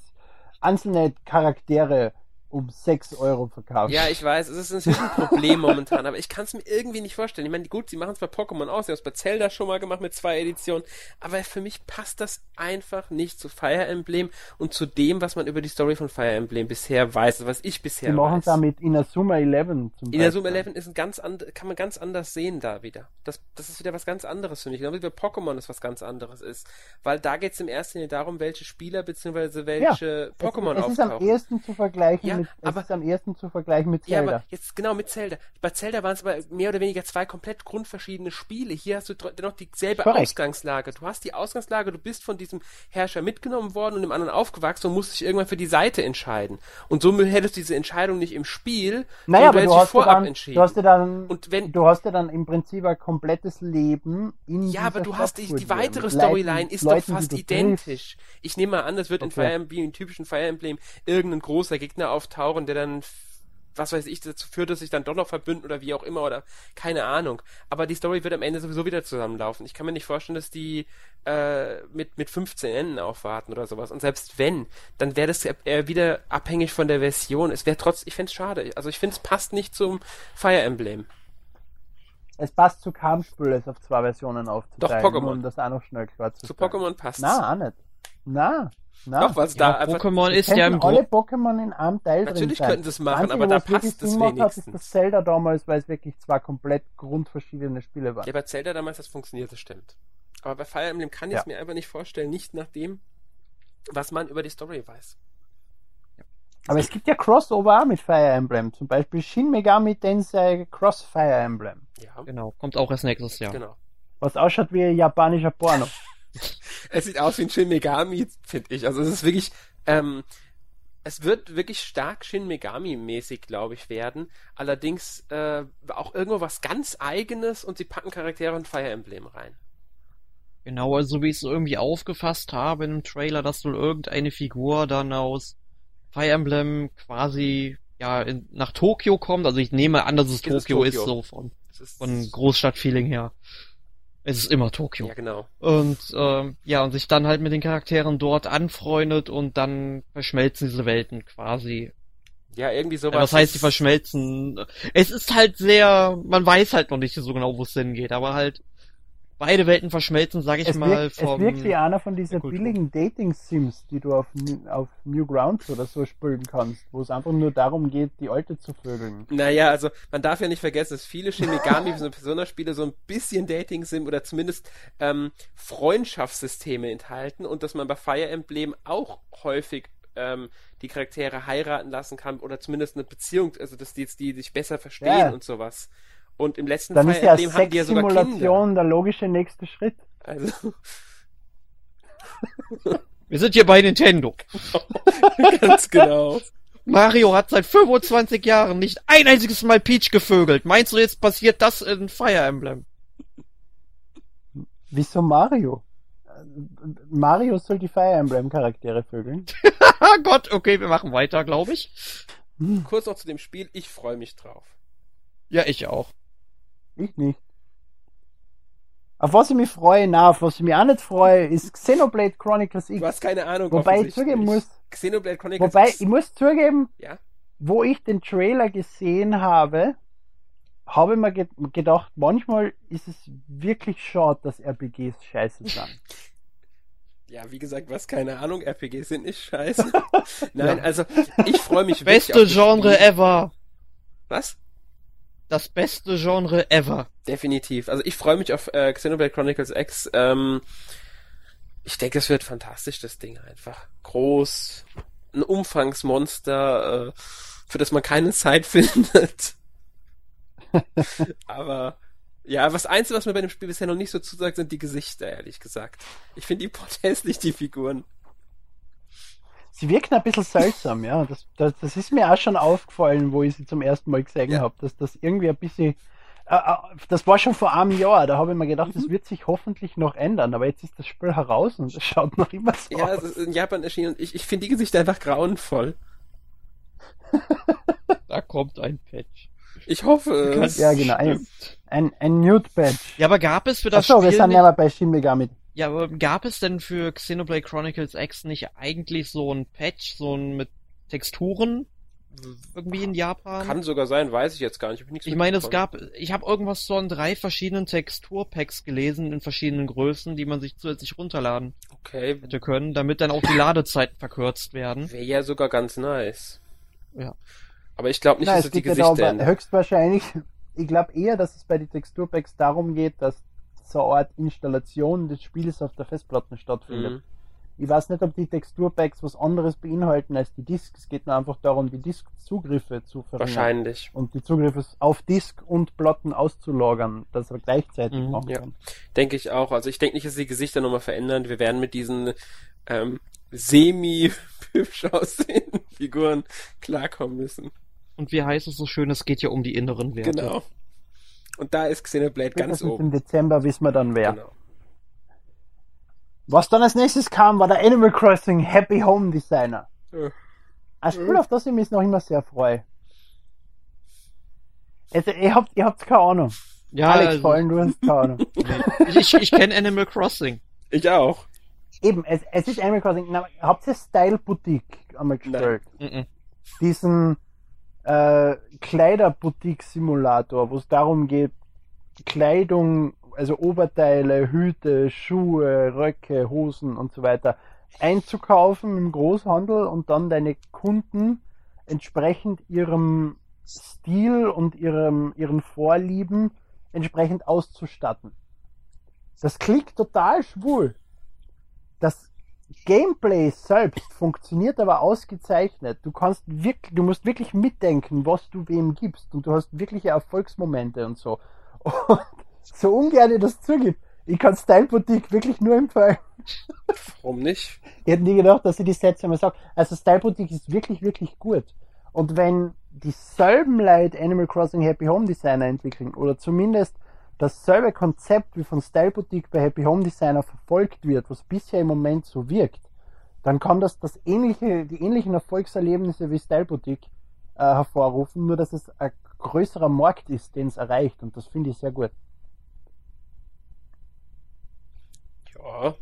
Einzelne Charaktere um 6 Euro verkaufen. Ja, ich weiß, es ist natürlich ein Problem momentan, aber ich kann es mir irgendwie nicht vorstellen. Ich meine, gut, sie machen es bei Pokémon aus, sie haben es bei Zelda schon mal gemacht mit zwei Editionen, aber für mich passt das einfach nicht zu Fire Emblem und zu dem, was man über die Story von Fire Emblem bisher weiß, was ich bisher machen es weiß. auch mit Inazuma 11 zum Inazuma Beispiel. 11 ist ein ganz and kann man ganz anders sehen da wieder. Das, das ist wieder was ganz anderes für mich. Genau wie bei Pokémon es was ganz anderes ist. Weil da geht es im ersten Linie darum, welche Spieler bzw. welche Pokémon es, es ist am auftauchen. ehesten zu vergleichen Ja. mit es aber- ist am ersten zu vergleichen mit Ja, Zelda. aber jetzt genau mit Zelda. Bei Zelda waren es aber mehr oder weniger zwei komplett grundverschiedene Spiele. Hier hast du dennoch dieselbe Korrekt. Ausgangslage. Du hast die Ausgangslage, du bist von diesem Herrscher mitgenommen worden und im anderen aufgewachsen und musst dich irgendwann für die Seite entscheiden. Und somit hättest du diese Entscheidung nicht im Spiel, naja, aber du hättest dich hast, ja vorab dann, entschieden. du hast ja dann, Und wenn- du hast ja dann im Prinzip ein komplettes Leben in Ja, aber du hast die, Stadt die dir, weitere Storyline ist Leuten, doch fast du identisch. Ich nehme mal an, das wird in Okay. Fire Emblem, wie im typischen Fire Emblem, irgendein großer Gegner auftauchen, der dann, was weiß ich, dazu führt, dass sich dann doch noch verbünden oder wie auch immer oder keine Ahnung. Aber die Story wird am Ende sowieso wieder zusammenlaufen. Ich kann mir nicht vorstellen, dass die äh, mit, mit 15 Enden aufwarten oder sowas. Und selbst wenn, dann wäre das eher wieder abhängig von der Version. Es wäre trotz, ich fände es schade. Also ich finde es passt nicht zum Fire Emblem. Es passt zu Kampfspiel, es auf zwei Versionen aufzuteilen. Pokémon. nur Um das auch noch schnell klar zu Zu. Pokémon passt Na, auch nicht. Na, na. Doch, was Ja, da Pokémon Es ist ja im alle. Pokémon in einem Teil drin Natürlich sein. könnten sie es machen, Einzige, aber da passt es macht, hat, ist wenigstens. das Zelda damals, weil es wirklich zwei komplett grundverschiedene Spiele waren. Ja, bei Zelda damals das funktioniert, das stimmt. Aber bei Fire Emblem kann ich es Ja. mir einfach nicht vorstellen, nicht nach dem, was man über die Story weiß. Aber es gibt ja Crossover auch mit Fire Emblem. Zum Beispiel Shin Megami Tensei Cross Fire Emblem. Ja, Genau, kommt auch erst nächstes Jahr. genau. Was ausschaut wie ein japanischer Porno. Es sieht aus wie ein Shin Megami, finde ich. Also es ist wirklich, ähm, es wird wirklich stark Shin Megami-mäßig, glaube ich, werden. Allerdings äh, auch irgendwo was ganz Eigenes und sie packen Charaktere und Fire Emblem rein. Genau, also wie ich es irgendwie aufgefasst habe im Trailer, dass wohl irgendeine Figur dann aus Fire Emblem quasi ja in, nach Tokio kommt. Also ich nehme an, dass es es Tokio ist, Tokio? so von, von Großstadtfeeling her. Es ist immer Tokio. ja, genau. Und ähm, ja, und sich dann halt mit den Charakteren dort anfreundet und dann verschmelzen diese Welten quasi. Ja, irgendwie sowas. Ja, was heißt, sie ist- verschmelzen? Es ist halt sehr, man weiß halt noch nicht so genau, wo es hingeht, aber halt beide Welten verschmelzen, sag ich Es mal, wirkt, es vom wirkt wie einer von diesen billigen Dating-Sims, die du auf, New- auf Newgrounds oder so spielen kannst, wo es einfach nur darum geht, die Alte zu vögeln. Naja, also man darf ja nicht vergessen, dass viele Shin Megami so Persona-Spiele so ein bisschen Dating-Sim oder zumindest ähm, Freundschaftssysteme enthalten und dass man bei Fire Emblem auch häufig ähm, die Charaktere heiraten lassen kann oder zumindest eine Beziehung, also dass die jetzt die sich besser verstehen Ja. und sowas. Und im letzten Dann Fire ist ja Emblem haben die ja sogar Kinder. Sexsimulation der logische nächste Schritt. Also Wir sind hier bei Nintendo. ganz genau. Mario hat seit 25 Jahren nicht ein einziges Mal Peach gevögelt. Meinst du, jetzt passiert das in Fire Emblem? Wieso Mario? Mario soll die Fire Emblem Charaktere vögeln. Ah Gott, okay, wir machen weiter, glaube ich. Kurz noch zu dem Spiel, ich freue mich drauf. Ja, ich auch. Ich nicht. Auf was ich mich freue, na, auf was ich mich auch nicht freue, ist Xenoblade Chronicles X. Du hast keine Ahnung. Wobei ich zugeben muss, Xenoblade Chronicles wobei X- ich muss zugeben, Ja. wo ich den Trailer gesehen habe, habe ich mir ge gedacht, manchmal ist es wirklich schade, dass RPGs scheiße sind. Ja, wie gesagt, was keine Ahnung, RPGs sind nicht scheiße. Nein, also ich freue mich wirklich Beste Genre Spiel. ever. Was? Das beste Genre ever. Definitiv. Also ich freue mich auf äh, Xenoblade Chronicles X. Ähm, ich denke, es wird fantastisch, das Ding einfach. Groß, ein Umfangsmonster, äh, für das man keine Zeit findet. Aber ja, was Einzige, was mir bei dem Spiel bisher noch nicht so zusagt, sind die Gesichter, ehrlich gesagt. Ich finde die pot hässlich, die Figuren. Sie wirken ein bisschen seltsam, ja. Das, das, das ist mir auch schon aufgefallen, wo ich sie zum ersten Mal gesehen Ja. habe, dass das irgendwie ein bisschen. Äh, äh, das war schon vor einem Jahr, da habe ich mir gedacht, Mhm. das wird sich hoffentlich noch ändern, aber jetzt ist das Spiel heraus und es schaut noch immer so Ja, aus. es ist in Japan erschienen und ich, ich finde die Gesichter einfach grauenvoll. Da kommt ein Patch. Ich hoffe es. Ja, genau. Ein, ein, ein Nude Badge. Ja, aber gab es für das Achso, wir Spiel sind nicht, ja mal bei Shin Megami. Ja, aber gab es denn für Xenoblade Chronicles X nicht eigentlich so ein Patch, so ein mit Texturen irgendwie in Japan? Kann sogar sein, weiß ich jetzt gar nicht. Nichts Ich meine, es gab, ich habe irgendwas von drei verschiedenen Texturpacks gelesen in verschiedenen Größen, die man sich zusätzlich runterladen Okay, hätte können, damit dann auch die Ladezeiten verkürzt werden. wäre ja sogar ganz nice. Ja. Aber ich glaube nicht, Nein, dass es die Gesichter ändern. höchstwahrscheinlich, ich glaube eher, dass es bei den Texturpacks darum geht, dass so eine Art Installation des Spiels auf der Festplatte stattfindet. Mhm. Ich weiß nicht, ob die Texturpacks was anderes beinhalten als die Disks. Es geht nur einfach darum, die Disk-Zugriffe zu verringern. Wahrscheinlich. Und die Zugriffe auf Disk und Platten auszulagern, dass er gleichzeitig Mhm, machen ja. kann. Denke ich auch. Also ich denke nicht, dass die Gesichter nochmal verändern. Wir werden mit diesen ähm, semi-hübsch aussehenden Figuren klarkommen müssen. Und wie heißt es so schön, es geht ja um die inneren Werte. Genau. Und da ist Xenoblade ganz oben. Im Dezember wissen wir dann wer. Genau. Was dann als nächstes kam, war der Animal Crossing Happy Home Designer. Ja. Ein Spiel, Mhm. auf das ich mich noch immer sehr freue. Also, ihr habt, ihr habt keine Ahnung. Ja, Alex, also, vor allem, du hast keine Ahnung. ich, ich, kenne Animal Crossing. Ich auch. Eben, es, es ist Animal Crossing. Na, habt ihr Style Boutique einmal gestellt? Mhm. Diesen äh, Kleiderboutique-Simulator, wo es darum geht, Kleidung, also Oberteile, Hüte, Schuhe, Röcke, Hosen und so weiter einzukaufen im Großhandel und dann deine Kunden entsprechend ihrem Stil und ihrem, ihren Vorlieben entsprechend auszustatten. Das klingt total schwul. Das Gameplay selbst funktioniert aber ausgezeichnet. Du kannst wirklich, du musst wirklich mitdenken, was du wem gibst und du hast wirkliche Erfolgsmomente und so. Und so ungern ich das zugibt, ich kann Style Boutique wirklich nur empfehlen. Warum nicht? Ich hätte nie gedacht, dass ich die Sätze mal sage. Also Style Boutique ist wirklich, wirklich gut. Und wenn dieselben Leute Animal Crossing Happy Home Designer entwickeln oder zumindest dasselbe Konzept wie von Style Boutique bei Happy Home Designer verfolgt wird, was bisher im Moment so wirkt, dann kann das, das ähnliche, die ähnlichen Erfolgserlebnisse wie Style Boutique äh, hervorrufen, nur dass es ein größerer Markt ist, den es erreicht und das finde ich sehr gut. Ja.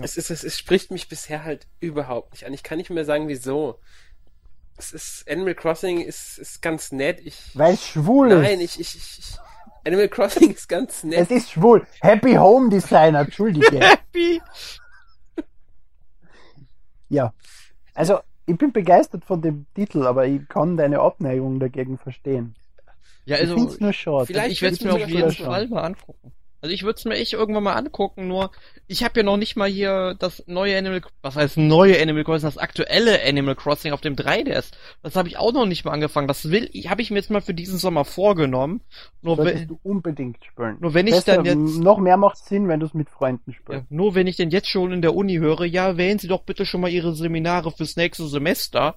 Es, ist, es, es spricht mich bisher halt überhaupt nicht an. Ich kann nicht mehr sagen, wieso. Es ist, Animal Crossing ist, ist ganz nett. Ich, Weil es schwul nein, ist. ich, ich, ich, ich, Animal Crossing ist ganz Es nett. ist schwul. Happy Home Designer, entschuldige. Happy! Ja. Also, ich bin begeistert von dem Titel, aber ich kann deine Abneigung dagegen verstehen. Ja, ich also, finde es nur schade. vielleicht ich werde es willst mir auf jeden schon Fall mal angucken. Also ich würde es mir echt irgendwann mal angucken, nur ich habe ja noch nicht mal hier das neue Animal, was heißt neue Animal Crossing, das aktuelle Animal Crossing auf dem 3DS. Das habe ich auch noch nicht mal angefangen. Das will, ich habe ich mir jetzt mal für diesen Sommer vorgenommen. Nur Solltest wenn, du unbedingt spielen. nur wenn ich Besser, dann jetzt, Noch mehr macht Sinn, wenn du es mit Freunden ja, spielst. nur wenn ich denn jetzt schon in der Uni höre, ja, wählen Sie doch bitte schon mal Ihre Seminare fürs nächste Semester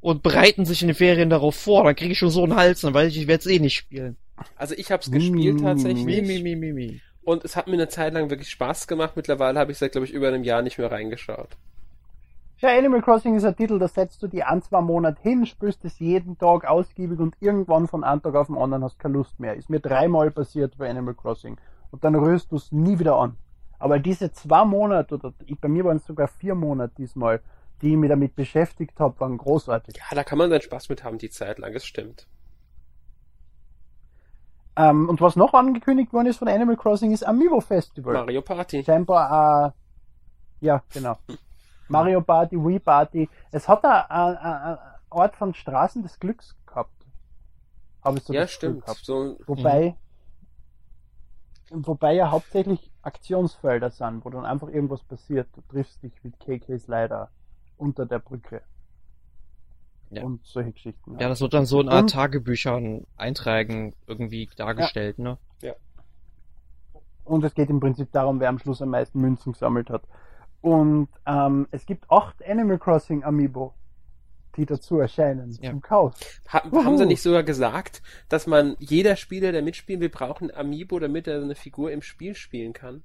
und bereiten sich in den Ferien darauf vor, dann kriege ich schon so einen Hals, dann weiß ich, ich werde es eh nicht spielen. Also ich habe es gespielt mi, tatsächlich. Mi, mi, mi, mi. Und es hat mir eine Zeit lang wirklich Spaß gemacht. Mittlerweile habe ich seit, glaube ich, über einem Jahr nicht mehr reingeschaut. Ja, Animal Crossing ist ein Titel, da setzt du die ein, zwei Monate hin, spielst es jeden Tag ausgiebig und irgendwann von einem Tag auf den anderen hast keine Lust mehr. Ist mir dreimal passiert bei Animal Crossing. Und dann rührst du es nie wieder an. Aber diese zwei Monate, oder ich- bei mir waren es sogar vier Monate diesmal, die ich mich damit beschäftigt habe, waren großartig. Ja, da kann man seinen Spaß mit haben, die Zeit lang. Das stimmt. Ähm, und was noch angekündigt worden ist von Animal Crossing ist Amiibo Festival. Mario Party. Scheinbar, äh, ja, genau. Mario Party, Wii Party. Es hat da eine, eine Art von Straßen des Glücks gehabt. Habe ich so Ja, stimmt. So, Wobei, wobei ja hauptsächlich Aktionsfelder sind, wo dann einfach irgendwas passiert. Du triffst dich mit KKs leider unter der Brücke. Ja. Und solche Geschichten. Ja, das wird dann so in Art Und- Tagebüchern, Einträgen irgendwie dargestellt, ne? Und es geht im Prinzip darum, wer am Schluss am meisten Münzen gesammelt hat. Und ähm, es gibt acht Animal Crossing Amiibo, die dazu erscheinen Ja. zum Kauf. ha, Uhu. haben sie nicht sogar gesagt, dass man jeder Spieler, der mitspielen will, braucht ein Amiibo, damit er eine Figur im Spiel spielen kann?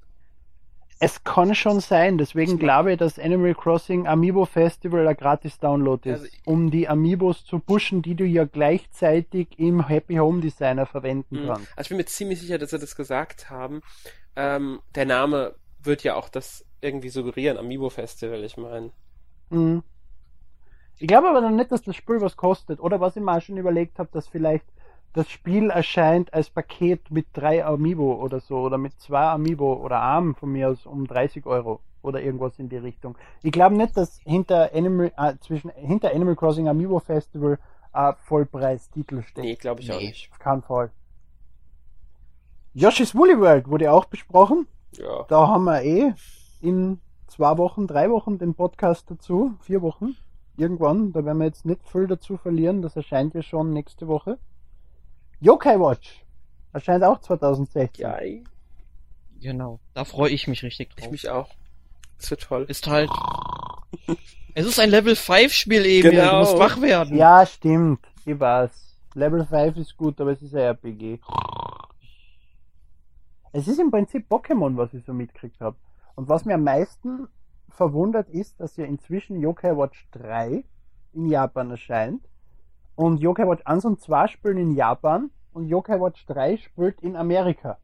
Es kann schon sein, deswegen glaube ich, dass Animal Crossing Amiibo Festival ein gratis Download ist, Also um die Amiibos zu pushen, die du ja gleichzeitig im Happy Home Designer verwenden Mhm. kannst. Also ich bin mir ziemlich sicher, dass sie das gesagt haben. Ähm, der Name wird ja auch das irgendwie suggerieren, Amiibo Festival, ich meine. Mhm. Ich glaube aber dann nicht, dass das Spiel was kostet. Oder was ich mal schon überlegt habe, dass vielleicht das Spiel erscheint als Paket mit drei Amiibo oder so. Oder mit zwei Amiibo oder Arm von mir aus um 30 Euro. Oder irgendwas in die Richtung. Ich glaube nicht, dass hinter Animal, äh, zwischen, hinter Animal Crossing Amiibo Festival ein Vollpreistitel steht. Nee, glaube ich auch Nee. nicht. Auf keinen Fall. Yoshi's Woolly World wurde auch besprochen. Ja. Da haben wir eh in zwei Wochen, drei Wochen den Podcast dazu, vier Wochen, irgendwann. Da werden wir jetzt nicht viel dazu verlieren. Das erscheint ja schon nächste Woche. Yokai Watch erscheint auch 2016. Ja, Genau. Da freue ich mich richtig drauf. ich mich auch. Das wird toll. Ist halt. Es ist ein Level 5 Spiel eben. Genau. Du musst wach werden. Ja, stimmt. Ich weiß. Level 5 ist gut, aber es ist ein RPG. Es ist im Prinzip Pokémon, was ich so mitgekriegt habe. Und was mir am meisten verwundert ist, dass ja inzwischen Yokai Watch 3 in Japan erscheint. Und Yokai Watch 1 und 2 spielen in Japan und Yokai Watch 3 spielt in Amerika.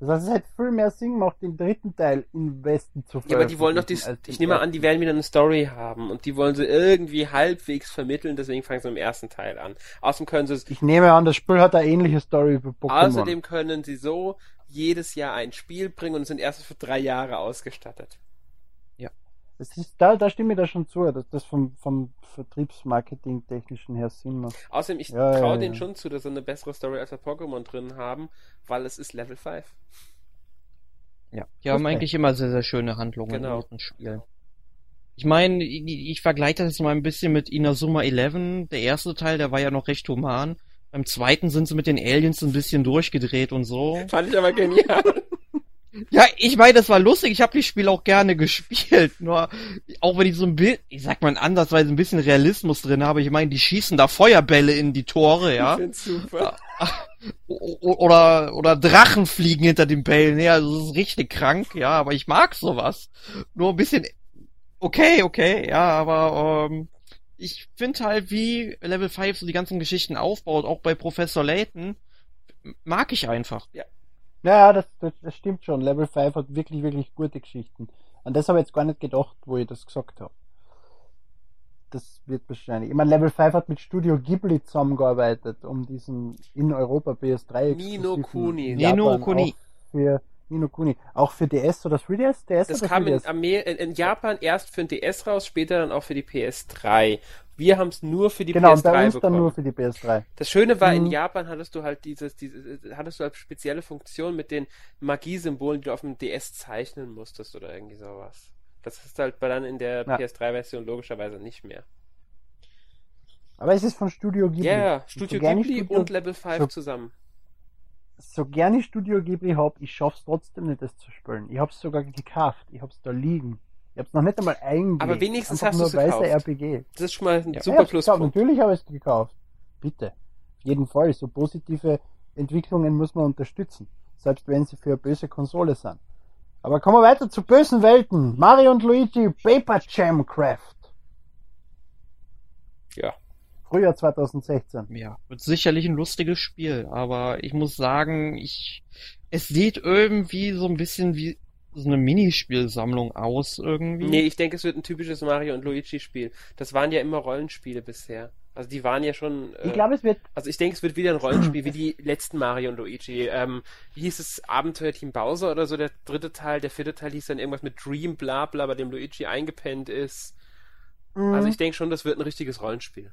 Das heißt, es hätte viel mehr Sinn gemacht, den dritten Teil im Westen zu Ja, aber die wollen doch die, veröffentlichen ich nehme an, die werden wieder eine Story haben und die wollen sie irgendwie halbwegs vermitteln, deswegen fangen sie im ersten Teil an. Außerdem können sie es, Ich nehme an, das Spiel hat eine ähnliche Story wie Pokémon. außerdem können sie so jedes Jahr ein Spiel bringen und sind erst für drei Jahre ausgestattet. Das ist, da, da stimme ich da schon zu, dass das vom, vom Vertriebsmarketing-technischen her Sinn macht. Außerdem, ich Ja, ja, traue ja. denen schon zu, dass sie eine bessere Story als bei Pokémon drin haben, weil es ist Level 5. Ja, die haben Okay. eigentlich immer sehr, sehr schöne Handlungen Genau. in ihren Spielen. Ich meine, ich, ich vergleiche das mal ein bisschen mit Inazuma 11. Der erste Teil, der war ja noch recht human. Beim zweiten sind sie mit den Aliens ein bisschen durchgedreht und so. Fand ich aber genial. Ja, ich meine, das war lustig. Ich habe die Spiele auch gerne gespielt. Nur, auch wenn ich so ein bisschen, ich sag mal andersweise ein bisschen Realismus drin habe. Ich meine, die schießen da Feuerbälle in die Tore, ja. Ich find's super. O- o- Oder, oder Drachen fliegen hinter den Bällen. Ja, also das ist richtig krank, ja, aber ich mag sowas. Nur ein bisschen, okay, okay, ja, aber ähm, ich finde halt, wie Level 5 so die ganzen Geschichten aufbaut, auch bei Professor Layton, mag ich einfach. Ja, das, das, das stimmt schon. Level 5 hat wirklich, wirklich gute Geschichten. An das habe ich jetzt gar nicht gedacht, wo ich das gesagt habe. Das wird wahrscheinlich. Ich meine, Level 5 hat mit Studio Ghibli zusammengearbeitet, um diesen in Europa PS3 Nino Kuni. in Nino Kuni. auch Für Nino Kuni. Auch für DS oder 3DS? DS Das oder kam in, 3DS? Amer in, in Japan erst für den DS raus, später dann auch für die PS3. Wir haben es nur für die Genau, und PS3 bei uns bekommen. dann nur für die PS3. Das Schöne war, in Mhm. Japan hattest du halt dieses, dieses, hattest du halt spezielle Funktion mit den Magiesymbolen, die du auf dem DS zeichnen musstest oder irgendwie sowas. Das ist halt bei dann in der Ja. PS3-Version logischerweise nicht mehr. Aber es ist von Studio Ghibli. Ja, ja, Und Studio so Ghibli Studio- und Level 5 so- zusammen. so gerne ich Studio Ghibli hab, ich schaff's trotzdem nicht, das zu spielen. Ich hab's sogar gekauft. Ich hab's da liegen. Ich hab's noch nicht einmal eingelegt. Aber wenigstens Einfach hast nur du's weiße gekauft. RPG. Das ist schon mal ein Ja. super ja, Pluspunkt. natürlich habe ich es gekauft. Bitte. Auf jeden Fall. So positive Entwicklungen muss man unterstützen. Selbst wenn sie für eine böse Konsole sind. Aber kommen wir weiter zu bösen Welten. Mario und Luigi Paper Jam Craft. Ja. Frühjahr 2016. Ja, wird sicherlich ein lustiges Spiel, aber ich muss sagen, ich, es sieht irgendwie so ein bisschen wie so eine Minispielsammlung aus irgendwie. Nee, ich denke, es wird ein typisches Mario und Luigi-Spiel. Das waren ja immer Rollenspiele bisher. Also die waren ja schon. Äh, Ich glaube, es wird Also ich denke, es wird wieder ein Rollenspiel wie die letzten Mario und Luigi. Ähm, wie hieß es Abenteuerteam Bowser oder so, der dritte Teil, der vierte Teil hieß dann irgendwas mit Dream bla bla, bei dem Luigi eingepennt ist. Mhm. Also ich denke schon, das wird ein richtiges Rollenspiel.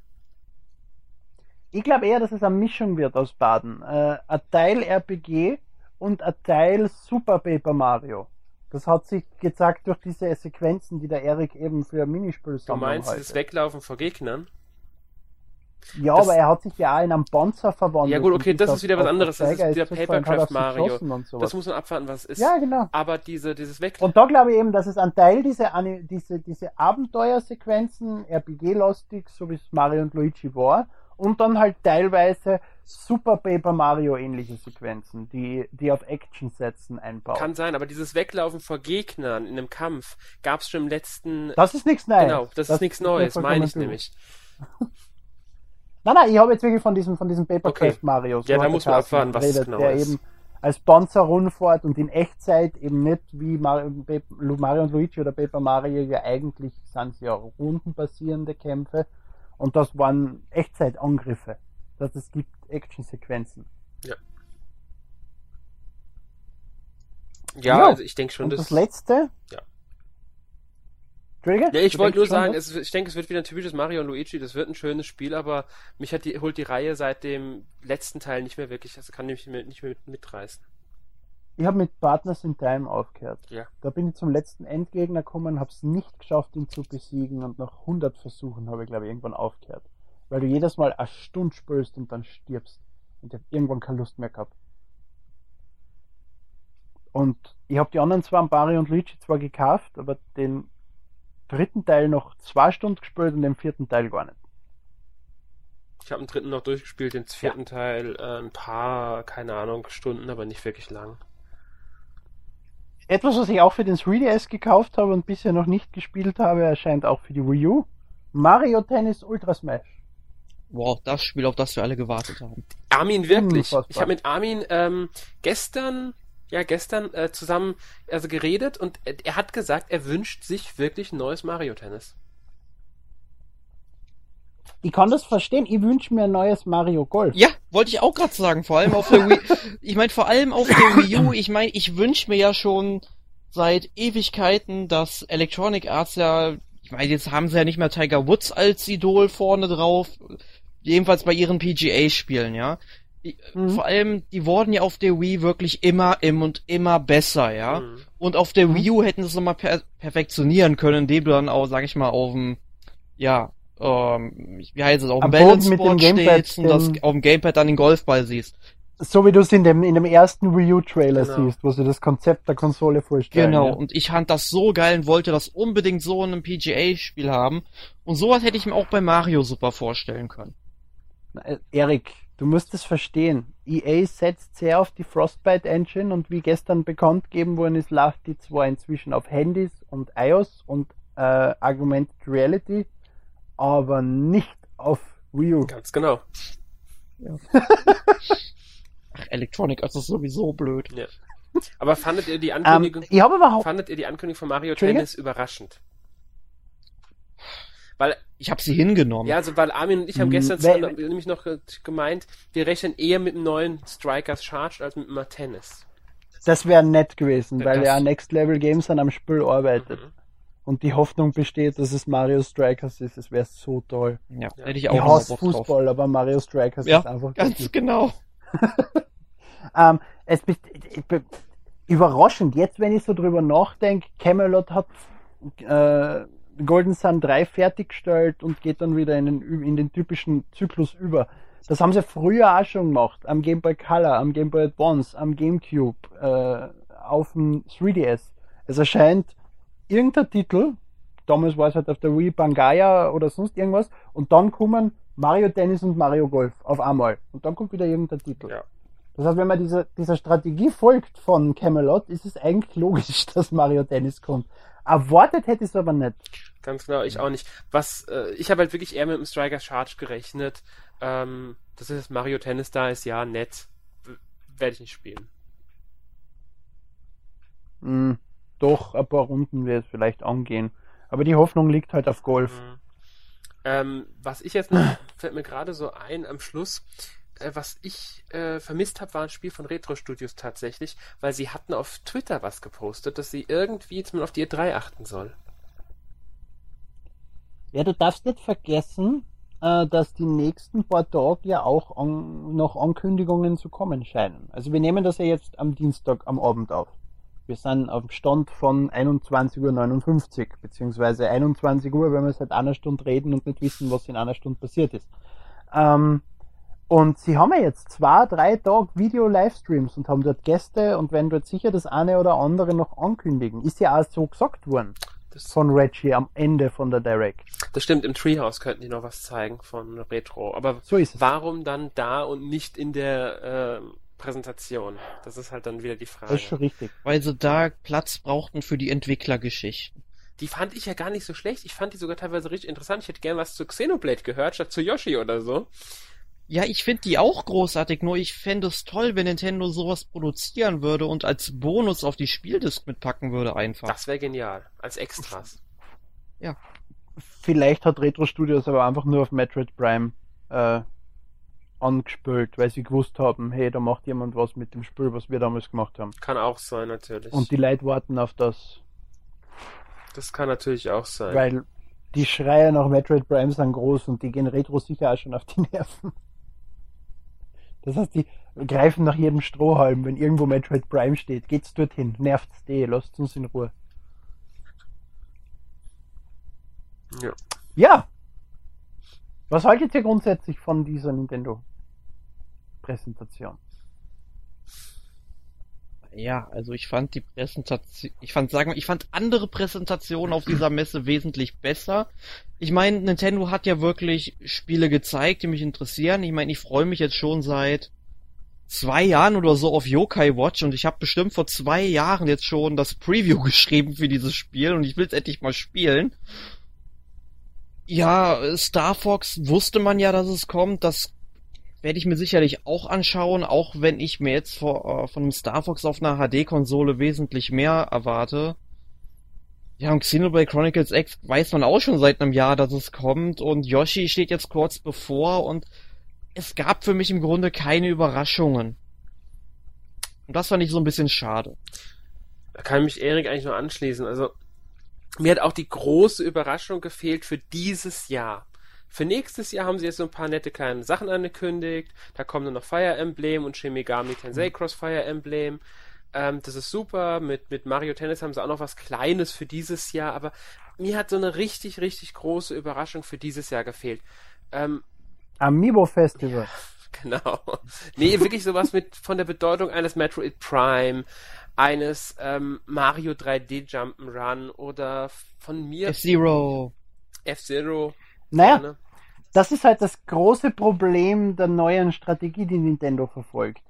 Ich glaube eher, dass es eine Mischung wird aus Baden. Äh, ein Teil RPG und ein Teil Super Paper Mario. Das hat sich gezeigt durch diese Sequenzen, die der Erik eben für Minispiel Du sammelt. meinst das Weglaufen vor Gegnern? Ja, das- aber er hat sich ja auch in einen Panzer verwandelt. Ja gut, okay, das ist wieder was anderes. Das ist auf Papercraft Mario. Das muss man abwarten, was es ist. ja, genau. Aber diese, dieses Weglaufen. Und da glaube ich eben, dass es ein Teil dieser, diese, diese Abenteuersequenzen, RPG-lastig, so wie es Mario und Luigi war, und dann halt teilweise Super Paper Mario ähnliche Sequenzen, die, die auf Action-Sätzen einbauen. Kann sein, aber dieses Weglaufen vor Gegnern in einem Kampf gab es schon im letzten. das ist nichts Neues. genau, das, ist nichts Neues, meine ich bewusst. nämlich. Nein, nein, ich habe jetzt wirklich von diesem, von diesem Papercraft Okay. Mario. Ja, da muss man abwarten, was es geredet, genau der ist. eben als Panzer rundfährt und in Echtzeit eben nicht wie Mario, Mario und Luigi oder Paper Mario ja eigentlich sind sie ja rundenbasierende Kämpfe und das waren Echtzeitangriffe. Das es gibt Actionsequenzen. Ja, Ja, also ich denke schon, und dass. das letzte? Ja. Ja, ich wollte nur sagen, dass- es, ich denke, es wird wieder ein typisches Mario und Luigi. Das wird ein schönes Spiel, aber mich hat die, holt die Reihe seit dem letzten Teil nicht mehr wirklich, also kann mich nicht mehr, nicht mehr mit, mitreißen. Ich habe mit Partners in Time aufgehört. Ja. Da bin ich zum letzten Endgegner gekommen, habe es nicht geschafft, ihn zu besiegen und nach 100 Versuchen habe ich, glaube ich, irgendwann aufgehört. Weil du jedes Mal eine Stunde spürst und dann stirbst. Und ich habe irgendwann keine Lust mehr gehabt. Und ich habe die anderen zwei, Mario und Luigi, zwar gekauft, aber den dritten Teil noch zwei Stunden gespielt und den vierten Teil gar nicht. Ich habe den dritten noch durchgespielt, den vierten Teil äh, ein paar, keine Ahnung, Stunden, aber nicht wirklich lang. Etwas, was ich auch für den 3DS gekauft habe und bisher noch nicht gespielt habe, erscheint auch für die Wii U. Mario Tennis Ultra Smash. Wow, das Spiel, auf das wir alle gewartet haben. Armin, wirklich. Unfassbar. Ich habe mit Armin ähm, gestern, ja, gestern äh, zusammen also geredet und er, er hat gesagt, er wünscht sich wirklich ein neues Mario Tennis. Ich kann das verstehen. Ich wünsche mir ein neues Mario Golf. Ja, wollte ich auch gerade sagen, vor allem auf der Wii. Ich meine, vor allem auf der Wii U. Ich meine, ich wünsche mir ja schon seit Ewigkeiten, dass Electronic Arts ja, ich meine, jetzt haben sie ja nicht mehr Tiger Woods als Idol vorne drauf, jedenfalls bei ihren PGA-Spielen, ja. Mhm. Vor allem, die wurden ja auf der Wii wirklich immer, im und immer besser, ja. Mhm. Und auf der Wii U hätten sie es nochmal per perfektionieren können, indem du dann auch, sag ich mal, auf dem, ja, ähm, wie heißt es, auf dem Balanceboard Gamepad stehst und das auf dem Gamepad dann den Golfball siehst. So wie du es in dem, in dem ersten Wii U Trailer Genau. siehst, wo sie das Konzept der Konsole vorstellen. Genau, Ja. und ich fand das so geil und wollte das unbedingt so in einem PGA-Spiel haben. Und sowas hätte ich mir auch bei Mario super vorstellen können. Äh, Erik, du musst es verstehen. EA setzt sehr auf die Frostbite Engine und wie gestern bekannt gegeben worden ist, läuft die zwar inzwischen auf Handys und iOS und äh, Augmented Reality, aber nicht auf Wii U. Ganz genau. Ach, Electronic, das ist sowieso blöd. Ja. Aber fandet ihr die Ähm, Ankündigung, ich habe überhaupt fandet ihr die Ankündigung von Mario? Tennis überraschend? Weil, Ich habe sie hingenommen. ja, also weil Armin und ich haben Hm, gestern wer- zusammen nämlich noch gemeint, wir rechnen eher mit einem neuen Strikers Charged als mit einem Tennis. Das wäre nett gewesen, weil Das- ja Next Level Games an einem Spiel arbeitet. Mhm. Und die Hoffnung besteht, dass es Mario Strikers ist. Es wäre so toll. Ja, Ja. hätte ich auch Ich hasse Bock drauf. Fußball, aber Mario Strikers Ja, ist einfach Ganz gut. genau. Ähm, es bin- überraschend, jetzt wenn ich so drüber nachdenke, Camelot hat äh, Golden Sun 3 fertiggestellt und geht dann wieder in den, in den typischen Zyklus über. Das haben sie früher auch schon gemacht, am Game Boy Color, am Game Boy Advance, am GameCube, äh, auf dem 3DS. Es erscheint irgendein Titel, damals war es halt auf der Wii Bangaya oder sonst irgendwas, und dann kommen Mario Tennis und Mario Golf auf einmal. Und dann kommt wieder irgendein Titel. Ja. Das heißt, wenn man dieser, dieser Strategie folgt von Camelot, ist es eigentlich logisch, dass Mario Tennis kommt. Erwartet hätte ich es aber nicht. Ganz genau, ich auch nicht. Was, äh, ich habe halt wirklich eher mit dem Strikers Charge gerechnet. Ähm, das ist Mario Tennis da ist, ja, nett. Werde ich nicht spielen. Hm, doch, ein paar Runden wird es vielleicht angehen. Aber die Hoffnung liegt halt auf Golf. Mhm. Ähm, was ich jetzt noch, fällt mir gerade so ein am Schluss, äh, was ich äh, vermisst habe, war ein Spiel von Retro Studios tatsächlich, weil sie hatten auf Twitter was gepostet, dass sie irgendwie jetzt mal auf die E3 achten soll. Ja, du darfst nicht vergessen, äh, dass die nächsten paar Tage ja auch an, noch Ankündigungen zu kommen scheinen. Also wir nehmen das ja jetzt am Dienstag am Abend auf. Wir sind auf dem Stand von 21.59 Uhr, beziehungsweise 21 Uhr, wenn wir seit einer Stunde reden und nicht wissen, was in einer Stunde passiert ist. Ähm, und sie haben ja jetzt zwei, drei Tage Video-Livestreams und haben dort Gäste und werden dort sicher das eine oder andere noch ankündigen. Ist ja auch so gesagt worden Das, von Reggie am Ende von der Direct. das stimmt, im Treehouse könnten die noch was zeigen von Retro. Aber So ist es. warum dann da und nicht in der äh, Präsentation? Das ist halt dann wieder die Frage. Das ist schon richtig. Weil sie da Platz brauchten für die Entwicklergeschichten. Die fand ich ja gar nicht so schlecht. Ich fand die sogar teilweise richtig interessant. Ich hätte gern was zu Xenoblade gehört, statt zu Yoshi oder so. Ja, ich finde die auch großartig, nur ich fände es toll, wenn Nintendo sowas produzieren würde und als Bonus auf die Spieldisk mitpacken würde einfach. Das wäre genial. Als Extras. Vielleicht hat Retro Studios aber einfach nur auf Metroid Prime äh, angespült, weil sie gewusst haben, hey, da macht jemand was mit dem Spiel, was wir damals gemacht haben. Kann auch sein, natürlich. Und die Leute warten auf das, das kann natürlich auch sein. weil die Schreie nach Metroid Prime sind groß und die gehen Retro sicher auch schon auf die Nerven. Das heißt, die greifen nach jedem Strohhalm, wenn irgendwo Metroid Prime steht. Geht's dorthin, nervt's die, lasst uns in Ruhe. Ja. Ja. Was haltet ihr grundsätzlich von dieser Nintendo-Präsentation? Ja, also ich fand die Präsentation, ich fand, sagen wir, ich fand andere Präsentationen auf dieser Messe wesentlich besser. Ich meine, Nintendo hat ja wirklich Spiele gezeigt, die mich interessieren. Ich meine, ich freue mich jetzt schon seit zwei Jahren oder so auf Yokai Watch und ich habe bestimmt vor zwei Jahren jetzt schon das Preview geschrieben für dieses Spiel und ich will es endlich mal spielen. Ja, Star Fox wusste man ja, dass es kommt. Das werde ich mir sicherlich auch anschauen, auch wenn ich mir jetzt vor, äh, von einem Star Fox auf einer HD-Konsole wesentlich mehr erwarte. Ja, und Xenoblade Chronicles X weiß man auch schon seit einem Jahr, dass es kommt und Yoshi steht jetzt kurz bevor und es gab für mich im Grunde keine Überraschungen. Und das fand ich so ein bisschen schade. Da kann mich Erik eigentlich nur anschließen. Also, mir hat auch die große Überraschung gefehlt für dieses Jahr. Für nächstes Jahr haben sie jetzt so ein paar nette kleine Sachen angekündigt. Da kommen dann noch Fire Emblem und Shin Megami Tensei Cross Fire Emblem. Ähm, das ist super. Mit, mit Mario Tennis haben sie auch noch was Kleines für dieses Jahr. Aber mir hat so eine richtig, richtig große Überraschung für dieses Jahr gefehlt. Ähm, Amiibo Festival. genau. Nee, wirklich sowas mit von der Bedeutung eines Metroid Prime, eines ähm, Mario 3D Jump'n'Run oder von mir F-Zero. F-Zero. Naja, gerne. Das ist halt das große Problem der neuen Strategie, die Nintendo verfolgt.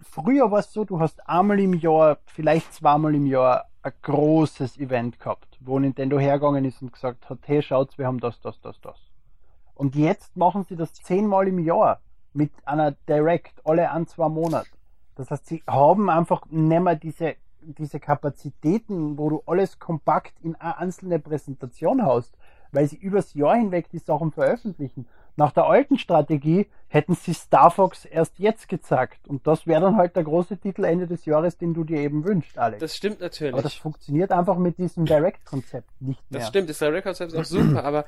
Früher war es so, du hast einmal im Jahr, vielleicht zweimal im Jahr ein großes Event gehabt, wo Nintendo hergegangen ist und gesagt hat, hey, schaut, wir haben das, das, das, das. Und jetzt machen sie das zehnmal im Jahr mit einer Direct, alle an zwei Monate. Das heißt, sie haben einfach nicht mehr diese, diese Kapazitäten, wo du alles kompakt in eine einzelne Präsentation haust, weil sie übers Jahr hinweg die Sachen veröffentlichen. Nach der alten Strategie hätten sie Star Fox erst jetzt gezeigt. Und das wäre dann halt der große Titel Ende des Jahres, den du dir eben wünschst, Alex. Das stimmt natürlich. aber das funktioniert einfach mit diesem Direct-Konzept nicht mehr. Das stimmt, das Direct-Konzept ist auch super, aber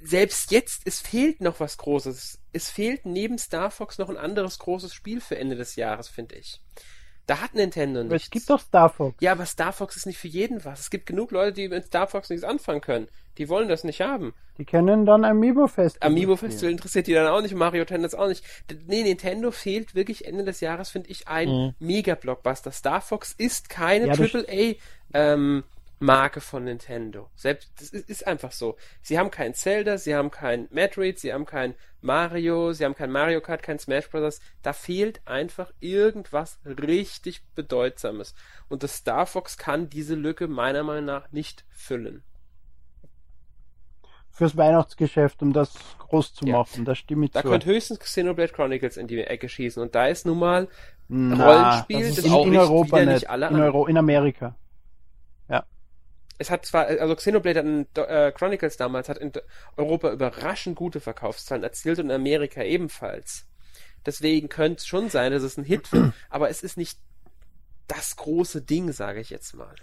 selbst jetzt, es fehlt noch was Großes. Es fehlt neben Star Fox noch ein anderes großes Spiel für Ende des Jahres, finde ich. Da hat Nintendo Aber nichts. es gibt doch Star Fox. ja, aber Star Fox ist nicht für jeden was. Es gibt genug Leute, die mit Star Fox nichts anfangen können. Die wollen das nicht haben. Die können dann Amiibo Festival. Amiibo. Festival interessiert die dann auch nicht, Mario Tennis auch nicht. Nee, Nintendo fehlt wirklich Ende des Jahres, finde ich, ein Mhm. Mega-Blockbuster. Star Fox ist keine Ja, AAA ähm, Marke von Nintendo. Selbst das ist, ist einfach so. Sie haben kein Zelda, sie haben kein Metroid, sie haben kein Mario, sie haben kein Mario Kart, kein Smash Bros. Da fehlt einfach irgendwas richtig Bedeutsames. Und das Star Fox kann diese Lücke meiner Meinung nach nicht füllen. Fürs Weihnachtsgeschäft, um das groß zu Ja. machen. Da stimme ich Da zu. könnte höchstens Xenoblade Chronicles in die Ecke schießen. Und da ist nun mal Na, Rollenspiel, das ist das in, in Europa nicht. nicht alle in, an. Euro, in Amerika. Es hat zwar, also Xenoblade hat in, äh, Chronicles damals hat in Europa überraschend gute Verkaufszahlen erzielt und in Amerika ebenfalls. Deswegen könnte es schon sein, dass es ein Hit wird, aber es ist nicht das große Ding, sage ich jetzt mal.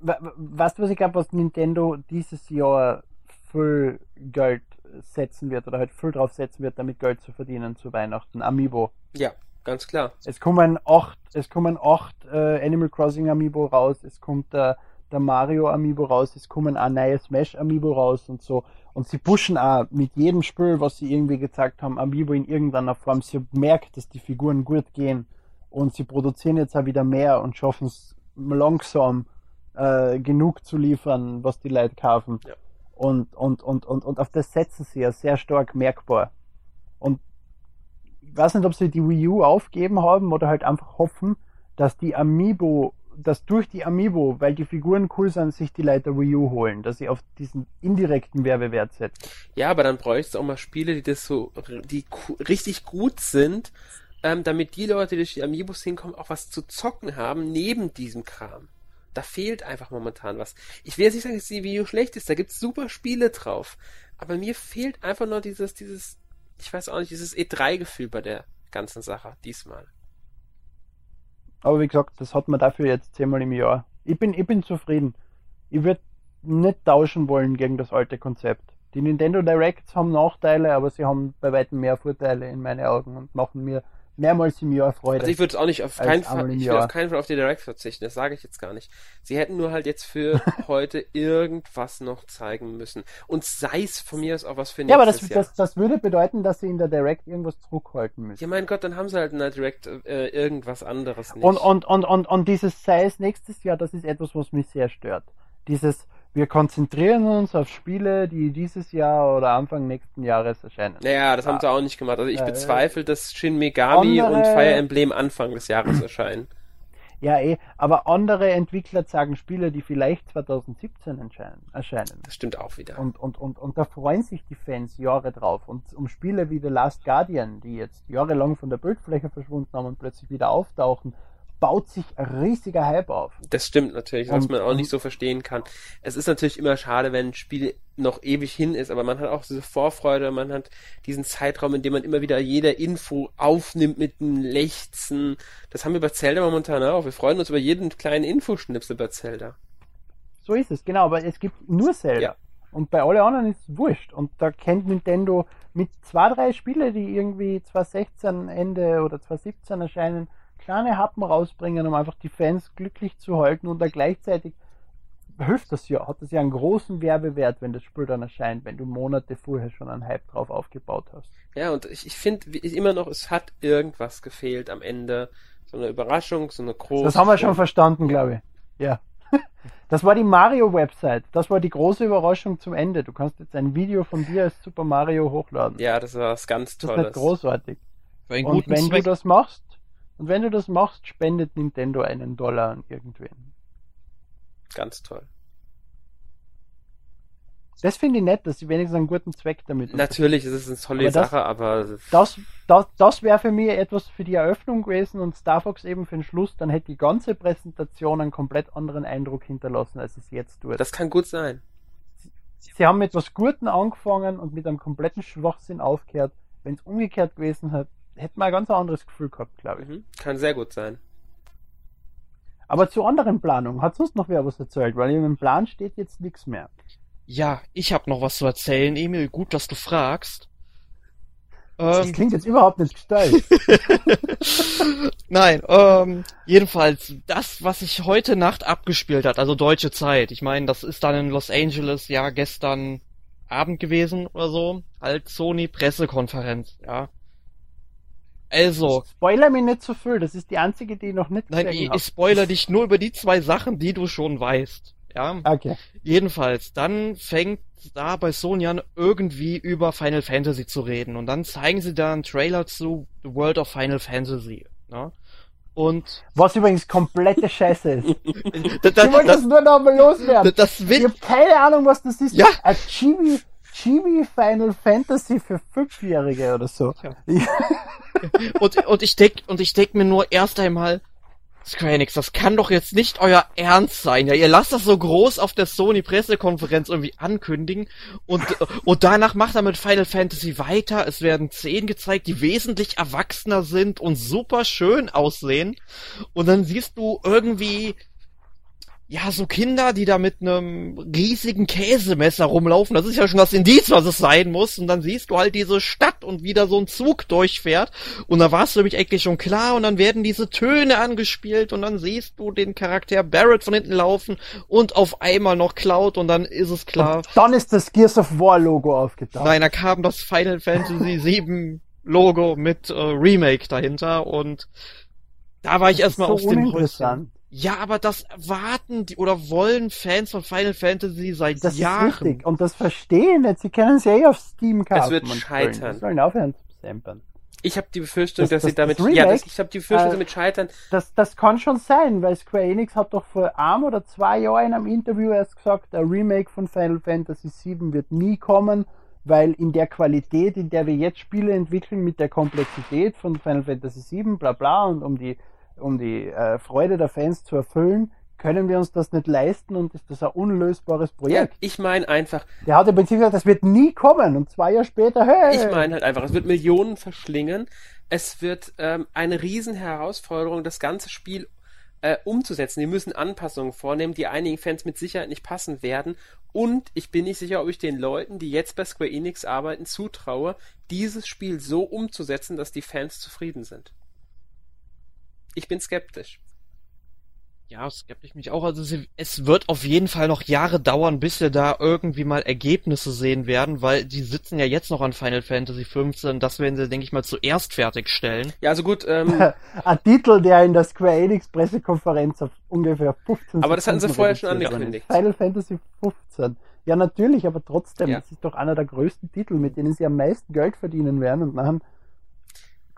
Weißt du, was ich glaube, was Nintendo dieses Jahr viel Geld setzen wird oder halt viel drauf setzen wird, damit Geld zu verdienen zu Weihnachten? Amiibo. Ja, ganz klar. Es kommen acht, es kommen acht äh, Animal Crossing Amiibo raus, es kommt der, der Mario Amiibo raus, es kommen auch neue Smash Amiibo raus und so. Und sie pushen auch mit jedem Spiel, was sie irgendwie gezeigt haben, Amiibo in irgendeiner Form. Sie merkt, dass die Figuren gut gehen und sie produzieren jetzt auch wieder mehr und schaffen es langsam äh, genug zu liefern, was die Leute kaufen. Ja. Und, und, und, und, und auf das setzen sie ja sehr stark merkbar. Und ich weiß nicht, ob sie die Wii U aufgeben haben oder halt einfach hoffen, dass die Amiibo, dass durch die Amiibo, weil die Figuren cool sind, sich die Leute Wii U holen, dass sie auf diesen indirekten Werbewert setzen. Ja, aber dann bräuchte es auch mal Spiele, die das so, die richtig gut sind, ähm, damit die Leute, die durch die Amiibos hinkommen, auch was zu zocken haben neben diesem Kram. Da fehlt einfach momentan was. Ich will jetzt nicht sagen, dass die Video schlecht ist, da gibt's super Spiele drauf. Aber mir fehlt einfach nur dieses, dieses, ich weiß auch nicht, dieses E3-Gefühl bei der ganzen Sache diesmal. Aber wie gesagt, das hat man dafür jetzt zehnmal im Jahr. Ich bin, ich bin zufrieden. Ich würde nicht tauschen wollen gegen das alte Konzept. Die Nintendo Directs haben Nachteile, aber sie haben bei weitem mehr Vorteile in meinen Augen und machen mir mehrmals im Jahr Freude. Also ich würde auch nicht auf keinen Fall, ich auf keinen Fall auf die Direct verzichten, das sage ich jetzt gar nicht. Sie hätten nur halt jetzt für heute irgendwas noch zeigen müssen. Und sei es von mir aus auch was für ja, aber das, nächstes Jahr. das, das würde bedeuten, dass sie in der Direct irgendwas zurückhalten müssen. Ja, mein Gott, dann haben sie halt in der Direct äh, irgendwas anderes nicht. Und, und, und, und, und dieses sei es nächstes Jahr, das ist etwas, was mich sehr stört. Dieses, wir konzentrieren uns auf Spiele, die dieses Jahr oder Anfang nächsten Jahres erscheinen. naja, das haben Ah. sie auch nicht gemacht. Also ich Ja, bezweifle, dass Shin Megami andere- und Fire Emblem Anfang des Jahres erscheinen. Ja, eh, aber andere Entwickler sagen Spiele, die vielleicht 2017 erscheinen. erscheinen. Das stimmt auch wieder. Und, und, und, und da freuen sich die Fans Jahre drauf. Und um Spiele wie The Last Guardian, die jetzt jahrelang von der Bildfläche verschwunden haben und plötzlich wieder auftauchen, baut sich riesiger Hype auf. Das stimmt natürlich, was Und- man auch nicht so verstehen kann. Es ist natürlich immer schade, wenn ein Spiel noch ewig hin ist, aber man hat auch diese Vorfreude, man hat diesen Zeitraum, in dem man immer wieder jede Info aufnimmt mit einem Lechzen. Das haben wir bei Zelda momentan auch. Wir freuen uns über jeden kleinen Infoschnipsel bei Zelda. So ist es, genau, aber es gibt nur Zelda. Ja. Und bei alle anderen ist es wurscht. Und da kennt Nintendo mit zwei, drei Spiele, die irgendwie 2016 Ende oder 2017 erscheinen, kleine Happen rausbringen, um einfach die Fans glücklich zu halten und da gleichzeitig hilft das ja, hat das ja einen großen Werbewert, wenn das Spiel dann erscheint, wenn du Monate vorher schon einen Hype drauf aufgebaut hast. Ja, und ich, ich finde immer noch, es hat irgendwas gefehlt am Ende. So eine Überraschung, so eine große. Das haben wir schon verstanden, glaube ich. Ja. Das war die Mario-Website. Das war die große Überraschung zum Ende. Du kannst jetzt ein Video von dir als Super Mario hochladen. Ja, das war was ganz Das ist nicht Tolles. großartig. Für einen Und wenn Zweck. du das machst, und wenn du das machst, spendet Nintendo einen Dollar an irgendwen. Ganz toll. Das finde ich nett, dass sie wenigstens einen guten Zweck damit haben. Natürlich ist es eine tolle Aber das- Sache, aber Das, das, das wäre für mich etwas für die Eröffnung gewesen und Star Fox eben für den Schluss, dann hätte die ganze Präsentation einen komplett anderen Eindruck hinterlassen, als es jetzt tut. das kann gut sein. Sie haben mit etwas Guten angefangen und mit einem kompletten Schwachsinn aufgehört. Wenn es umgekehrt gewesen hätte, ein ganz anderes Gefühl gehabt, glaube ich. Mhm. Kann sehr gut sein. Aber zu anderen Planungen, hat sonst noch wer was erzählt? Weil in dem Plan steht jetzt nichts mehr. Ja, ich habe noch was zu erzählen, Emil. Gut, dass du fragst. Das Ähm, klingt jetzt überhaupt nicht gestellt. Nein, ähm, jedenfalls das, was sich heute Nacht abgespielt hat, also deutsche Zeit. Ich meine, das ist dann in Los Angeles ja gestern Abend gewesen oder so, halt Sony Pressekonferenz, ja. Also, Spoiler mir nicht zu viel, das ist die einzige, die ich noch nicht nein, ich, ich spoiler dich nur über die zwei Sachen, die du schon weißt, ja. Okay. Jedenfalls, dann fängt da bei Sony an, irgendwie über Final Fantasy zu reden. Und dann zeigen sie da einen Trailer zu The World of Final Fantasy. Ne? Und Was übrigens komplette Scheiße ist. da, da, Ich wollte das das, nur noch mal loswerden. das Ich habe keine Ahnung, was das ist. Ja. Ein Chibi, Final Fantasy für Fünfjährige oder so. Ja. und, und ich denk, und ich denk mir nur erst einmal, Square Enix, das kann doch jetzt nicht euer Ernst sein. Ja, ihr lasst das so groß auf der Sony Pressekonferenz irgendwie ankündigen und, und danach macht er mit Final Fantasy weiter. Es werden Szenen gezeigt, die wesentlich erwachsener sind und super schön aussehen. Und dann siehst du irgendwie, ja, so Kinder, die da mit einem riesigen Käsemesser rumlaufen. Das ist ja schon das Indiz, was es sein muss. Und dann siehst du halt diese Stadt und wie da so ein Zug durchfährt. Und da war es für mich eigentlich schon klar. Und dann werden diese Töne angespielt. Und dann siehst du den Charakter Barrett von hinten laufen. Und auf einmal noch Cloud. Und dann ist es klar. Und dann ist das Gears of War Logo aufgetaucht. Nein, da kam das Final Fantasy VII Logo mit äh, Remake dahinter. Und da war ich erstmal so auf dem Häuschen. Ja, aber das erwarten die oder wollen Fans von Final Fantasy seit Das Jahren. ist richtig. Und das verstehen nicht. Sie können es ja eh auf Steam kaufen. wird und scheitern. Sie sollen aufhören zu samplen. Ich habe die Befürchtung, Das- dass sie das- damit, das ja, Remake, das, ich habe die Befürchtung, äh, damit scheitern. Das, das kann schon sein, weil Square Enix hat doch vor einem oder zwei Jahren in einem Interview erst gesagt, ein Remake von Final Fantasy VII wird nie kommen, weil in der Qualität, in der wir jetzt Spiele entwickeln, mit der Komplexität von Final Fantasy VII, bla bla, und um die, um die äh, Freude der Fans zu erfüllen, können wir uns das nicht leisten und ist das ein unlösbares Ja, Projekt. ich meine einfach, Der hat im Prinzip gesagt, das wird nie kommen und zwei Jahre später, hey! ich meine halt einfach, es wird Millionen verschlingen. Es wird ähm, eine riesen Herausforderung, das ganze Spiel äh, umzusetzen. Die müssen Anpassungen vornehmen, die einigen Fans mit Sicherheit nicht passen werden. Und ich bin nicht sicher, ob ich den Leuten, die jetzt bei Square Enix arbeiten, zutraue, dieses Spiel so umzusetzen, dass die Fans zufrieden sind. Ich bin skeptisch. Ja, skeptisch mich auch. Also es wird auf jeden Fall noch Jahre dauern, bis wir da irgendwie mal Ergebnisse sehen werden, weil die sitzen ja jetzt noch an Final Fantasy 15. Das werden sie, denke ich mal, zuerst fertigstellen. Ja, also gut. Ähm, Ein Titel, der in der Square Enix Pressekonferenz auf ungefähr 15 aber das hatten sie vorher schon angekündigt. Final Fantasy 15. Ja, natürlich, aber trotzdem, Ja. das ist doch einer der größten Titel, mit denen sie am meisten Geld verdienen werden und dann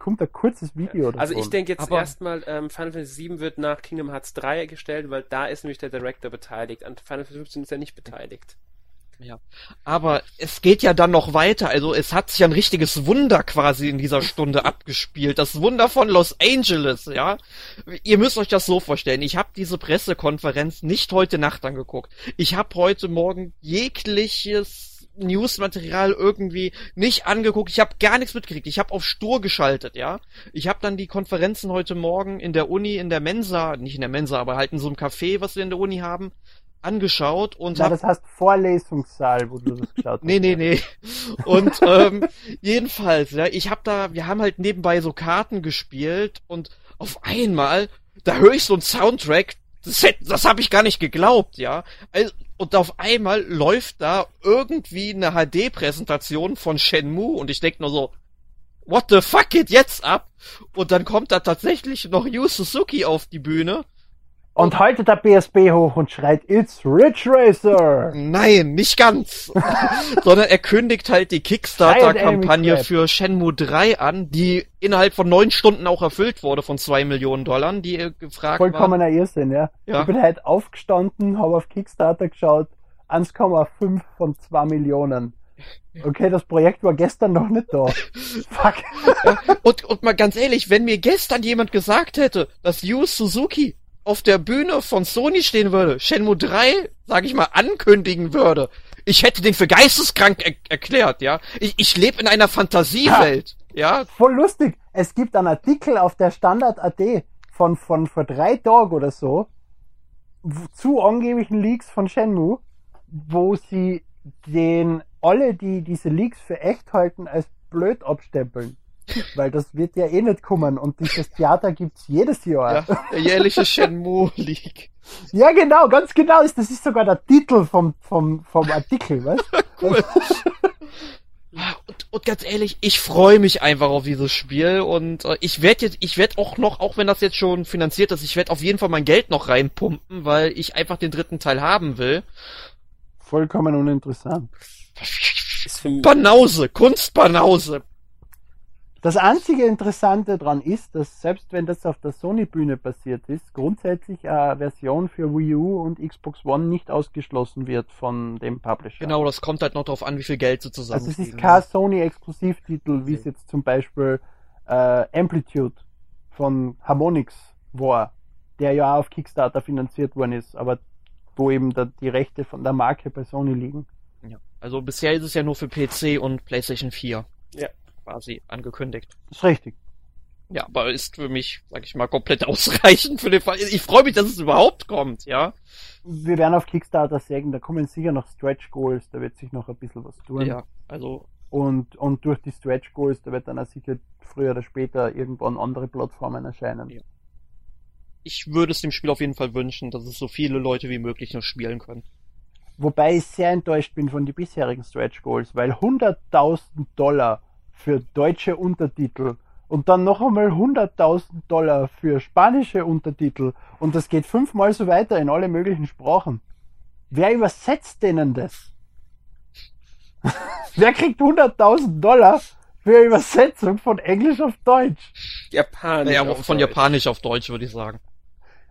kommt ein kurzes Video davon. Also ich denke jetzt erstmal, ähm, Final Fantasy 7 wird nach Kingdom Hearts 3 gestellt, weil da ist nämlich der Director beteiligt. An Final Fantasy 15 ist er nicht beteiligt. Ja. Aber es geht ja dann noch weiter. Also es hat sich ein richtiges Wunder quasi in dieser Stunde abgespielt. Das Wunder von Los Angeles, ja. Ihr müsst euch das so vorstellen. Ich habe diese Pressekonferenz nicht heute Nacht angeguckt. Ich habe heute Morgen jegliches Newsmaterial irgendwie nicht angeguckt. Ich habe gar nichts mitgekriegt. Ich habe auf Stur geschaltet, ja. Ich habe dann die Konferenzen heute Morgen in der Uni, in der Mensa, nicht in der Mensa, aber halt in so einem Café, was wir in der Uni haben, angeschaut und hab das heißt Vorlesungssaal, wo du das geschaut hast. Nee, nee, nee. Und ähm, jedenfalls, ja, ich hab da, wir haben halt nebenbei so Karten gespielt und auf einmal, da höre ich so einen Soundtrack, das, das habe ich gar nicht geglaubt, ja. Also, und auf einmal läuft da irgendwie eine HD-Präsentation von Shenmue und ich denk nur so, what the fuck geht jetzt ab? Und dann kommt da tatsächlich noch Yu Suzuki auf die Bühne Und haltet der PSP hoch und schreit, It's Ridge Racer! Nein, nicht ganz. Sondern er kündigt halt die Kickstarter-Kampagne für Shenmue 3 an, die innerhalb von neun Stunden auch erfüllt wurde von zwei Millionen Dollar, die äh, gefragt war. Vollkommener Irrsinn, ja. Ja. Ich bin heute aufgestanden, habe auf Kickstarter geschaut, 1,5 von 2 Millionen. Okay, das Projekt war gestern noch nicht da. Fuck. Und, und mal ganz ehrlich, wenn mir gestern jemand gesagt hätte, dass Yu Suzuki auf der Bühne von Sony stehen würde, Shenmue 3, sag ich mal, ankündigen würde, ich hätte den für geisteskrank er erklärt, ja. Ich, ich lebe in einer Fantasiewelt, ja. Voll lustig. Es gibt einen Artikel auf der Standard.at von, von vor drei Tagen oder so zu angeblichen Leaks von Shenmue, wo sie den alle, die diese Leaks für echt halten, als blöd abstempeln. Weil das wird ja eh nicht kommen und dieses Theater gibt's jedes Jahr. Ja, der jährliche Shenmue League. Ja, genau, ganz genau. ist Das ist sogar der Titel vom, vom, vom Artikel, weißt Cool. Und, und ganz ehrlich, ich freue mich einfach auf dieses Spiel und äh, ich werde jetzt, ich werde auch noch, auch wenn das jetzt schon finanziert ist, ich werde auf jeden Fall mein Geld noch reinpumpen, weil ich einfach den dritten Teil haben will. Vollkommen uninteressant. Banause, Kunstbanause. Das einzige Interessante dran ist, dass selbst wenn das auf der Sony-Bühne passiert ist, grundsätzlich eine Version für Wii U und Xbox One nicht ausgeschlossen wird von dem Publisher. Genau, das kommt halt noch darauf an, wie viel Geld sie Also es ist kein Sony-Exklusivtitel, wie es jetzt zum Beispiel äh, Amplitude von Harmonix war, der ja auch auf Kickstarter finanziert worden ist, aber wo eben da die Rechte von der Marke bei Sony liegen. Ja. Also bisher ist es ja nur für PC und PlayStation 4 ja. Quasi angekündigt. ist richtig. Ja, aber ist für mich, sag ich mal, komplett ausreichend für den Fall. Ich freue mich, dass es überhaupt kommt, ja. Wir werden auf Kickstarter sägen, da kommen sicher noch Stretch Goals, da wird sich noch ein bisschen was tun. Ja, also Und, und durch die Stretch Goals, da wird dann auch sicher früher oder später irgendwann andere Plattformen erscheinen. Ja. ich würde es dem Spiel auf jeden Fall wünschen, dass es so viele Leute wie möglich noch spielen können. Wobei ich sehr enttäuscht bin von den bisherigen Stretch Goals, weil 100.000 Dollar für deutsche Untertitel und dann noch einmal 100.000 Dollar für spanische Untertitel und das geht fünfmal so weiter in alle möglichen Sprachen. Wer übersetzt denen das? Wer kriegt 100.000 Dollar für Übersetzung von Englisch auf Deutsch? Japanisch. Ja, auf von Deutsch. Japanisch auf Deutsch würde ich sagen.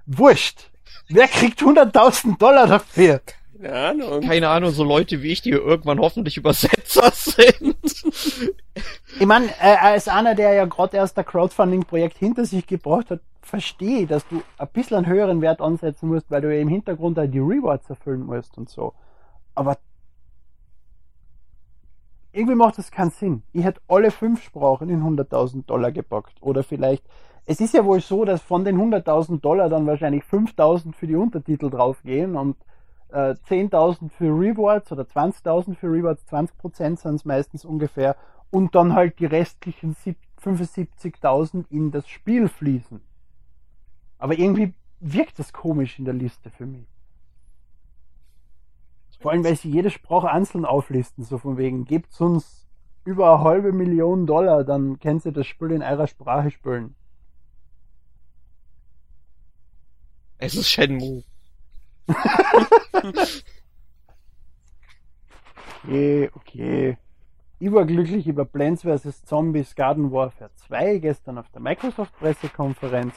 Wurscht. Wer kriegt 100.000 Dollar dafür? Keine Ahnung. Keine Ahnung, so Leute wie ich, die irgendwann hoffentlich Übersetzer sind. Ich meine, äh, als einer, der ja gerade erst ein Crowdfunding-Projekt hinter sich gebracht hat, verstehe ich, dass du ein bisschen einen höheren Wert ansetzen musst, weil du ja im Hintergrund auch die Rewards erfüllen musst und so. Aber irgendwie macht das keinen Sinn. Ich hätte alle fünf Sprachen in 100.000 Dollar gepackt. Oder vielleicht, es ist ja wohl so, dass von den 100.000 Dollar dann wahrscheinlich 5.000 für die Untertitel draufgehen und äh, 10.000 für Rewards oder 20.000 für Rewards, 20% sind es meistens ungefähr und dann halt die restlichen sieb- 75.000 in das Spiel fließen. Aber irgendwie wirkt das komisch in der Liste für mich. Vor allem, weil sie jede Sprache einzeln auflisten, so von wegen, gebt uns über eine halbe Million Dollar, dann könnt ihr das Spiel in eurer Sprache spielen. Es ist Shenmue. Okay, okay. Ich war glücklich über Plants vs. Zombies Garden Warfare 2 gestern auf der Microsoft Pressekonferenz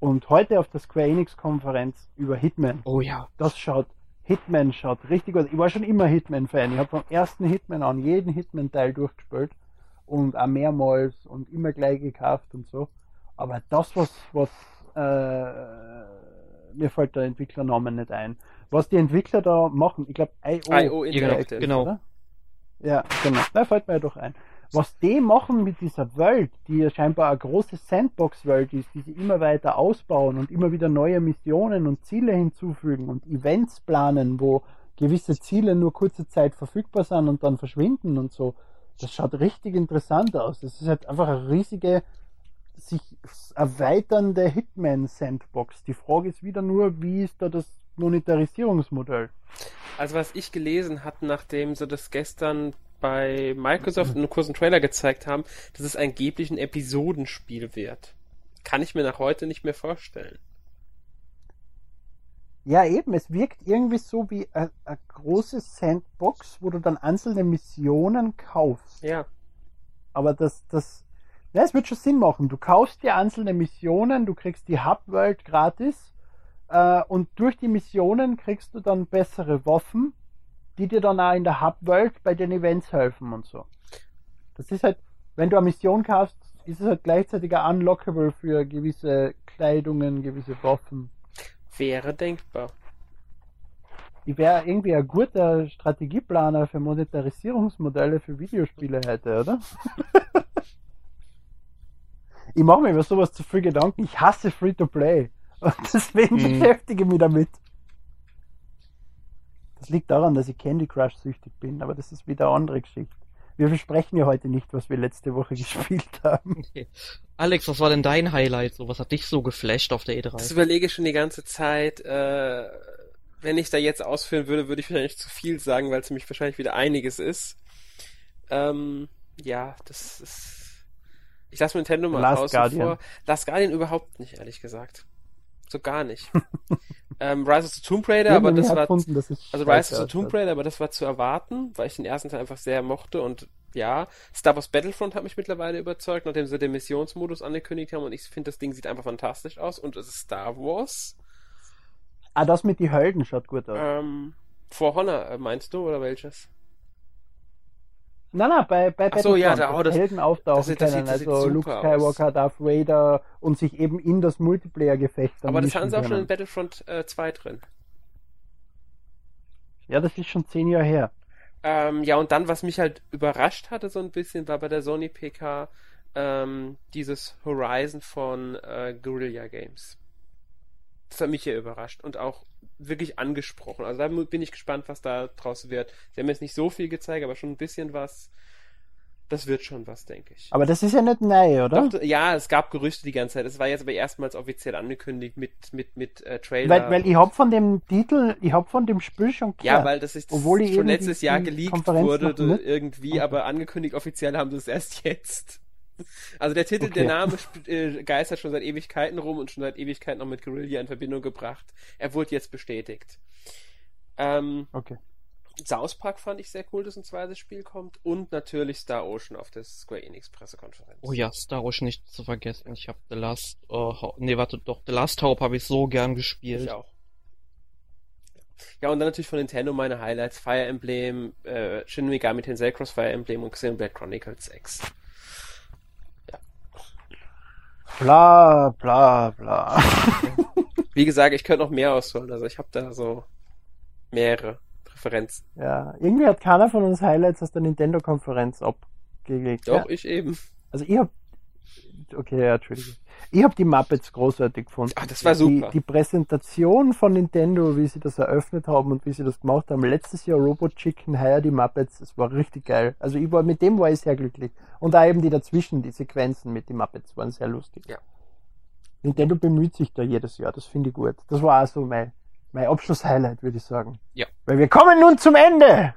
und heute auf der Square Enix Konferenz über Hitman. Oh ja. Das schaut, Hitman schaut richtig gut. Ich war schon immer Hitman-Fan. Ich habe vom ersten Hitman an jeden Hitman-Teil durchgespielt und auch mehrmals und immer gleich gekauft und so. Aber das, was, was, äh, mir fällt der Entwicklernamen nicht ein. Was die Entwickler da machen, ich glaube IO, IO Interactive, genau. oder? Ja, genau. Da fällt mir ja doch ein. Was die machen mit dieser Welt, die ja scheinbar eine große Sandbox-Welt ist, die sie immer weiter ausbauen und immer wieder neue Missionen und Ziele hinzufügen und Events planen, wo gewisse Ziele nur kurze Zeit verfügbar sind und dann verschwinden und so. Das schaut richtig interessant aus. Das ist halt einfach eine riesige, sich erweiternde Hitman-Sandbox. Die Frage ist wieder nur, wie ist da das Monetarisierungsmodell? Also was ich gelesen hatte, nachdem sie das gestern bei Microsoft in einem kurzen Trailer gezeigt haben, dass es angeblich ein Episodenspiel wird. Kann ich mir nach heute nicht mehr vorstellen. Ja, eben, es wirkt irgendwie so wie eine große Sandbox, wo du dann einzelne Missionen kaufst. Ja. Aber das, das, ja, es wird schon Sinn machen. Du kaufst dir einzelne Missionen, du kriegst die Hub-World gratis äh, und durch die Missionen kriegst du dann bessere Waffen, die dir dann auch in der Hub-World bei den Events helfen und so. Das ist halt, wenn du eine Mission kaufst, ist es halt gleichzeitig auch unlockable für gewisse Kleidungen, gewisse Waffen. Wäre denkbar. Ich wäre irgendwie ein guter Strategieplaner für Monetarisierungsmodelle für Videospiele heute, oder? ich mache mir über sowas zu viel Gedanken. Ich hasse Free-to-Play. Und deswegen Mhm. beschäftige ich mich damit. Das liegt daran, dass ich Candy Crush süchtig bin, aber das ist wieder eine andere Geschichte. Wir besprechen ja heute nicht, was wir letzte Woche gespielt haben. Alex, was war denn dein Highlight? So, was hat dich so geflasht auf der E Das E3? überlege ich schon die ganze Zeit. Äh, wenn ich da jetzt ausführen würde, würde ich wahrscheinlich zu viel sagen, weil es nämlich wahrscheinlich wieder einiges ist. Ähm, ja, das ist. Ich lasse Nintendo mal Last außen Guardian. vor. Last Guardian überhaupt nicht, ehrlich gesagt. So gar nicht. ähm, Rise of the Tomb Raider, aber das war es Also Rise of the Tomb. Raider, aber das war zu erwarten, weil ich den ersten Teil einfach sehr mochte und ja, Star Wars Battlefront hat mich mittlerweile überzeugt, nachdem sie den Missionsmodus angekündigt haben und ich finde, das Ding sieht einfach fantastisch aus und es ist Star Wars. Ah, das mit die Helden schaut gut aus. Ähm, For Honor, äh, meinst du, oder welches? Nein, nein, bei, bei Ach so, ja, Battlefront, da- oh, das- Helden auftauchen das das können, das also Luke Skywalker, Darth Vader und sich eben in das Multiplayer-Gefecht dann Aber das haben sie auch schon in können. Battlefront äh, 2 drin. Ja, das ist schon zehn Jahre her. Ähm, ja, und dann, was mich halt überrascht hatte so ein bisschen, war bei der Sony PK ähm, dieses Horizon von äh, Guerrilla Games. Das hat mich hier überrascht und auch wirklich angesprochen. Also da bin ich gespannt, was da draus wird. Sie haben jetzt nicht so viel gezeigt, aber schon ein bisschen was. Das wird schon was, denke ich. Aber das ist ja nicht neu, oder? Doch, ja, es gab Gerüchte die ganze Zeit. Es war jetzt aber erstmals offiziell angekündigt mit, mit, mit äh, Trailer. weil, weil ich hab von dem Titel, ich hab von dem Spiel schon Ja, gehört. weil das ist Obwohl ich schon letztes Jahr geleakt Konferenz wurde irgendwie, Okay. aber angekündigt offiziell haben sie es erst jetzt. Also der Titel, Okay. der Name äh, geistert schon seit Ewigkeiten rum und schon seit Ewigkeiten noch mit Guerilla in Verbindung gebracht. Er wurde jetzt bestätigt. Ähm, Okay. South Park fand ich sehr cool, dass ein zweites Spiel kommt und natürlich Star Ocean auf der Square Enix Pressekonferenz. Oh ja, Star Wars nicht zu vergessen. Ich habe The Last, äh, Ho- nee, warte, doch, The Last Hope habe ich so gern gespielt. Ich auch. Ja, und dann natürlich von Nintendo meine Highlights: Fire Emblem, äh, Shin Megami Tensei Cross Fire Emblem und Xenoblade Chronicles 6. Bla, bla, bla. Wie gesagt, ich könnte noch mehr ausholen. Also ich habe da so mehrere Präferenzen. ja, irgendwie hat keiner von uns Highlights aus der Nintendo-Konferenz abgelegt. Doch, Ja, ich eben. also ich hab, okay, ja, Entschuldigung. Ich hab die Muppets großartig gefunden. Ach, das war super. Die, die Präsentation von Nintendo, wie sie das eröffnet haben und wie sie das gemacht haben. Letztes Jahr Robot Chicken, heuer die Muppets, das war richtig geil. Also ich war, mit dem war ich sehr glücklich. Und da eben die dazwischen, die Sequenzen mit den Muppets waren sehr lustig. Ja. Nintendo bemüht sich da jedes Jahr, das finde ich gut. Das war auch so mein, mein Abschlusshighlight, würde ich sagen. Ja. Weil wir kommen nun zum Ende!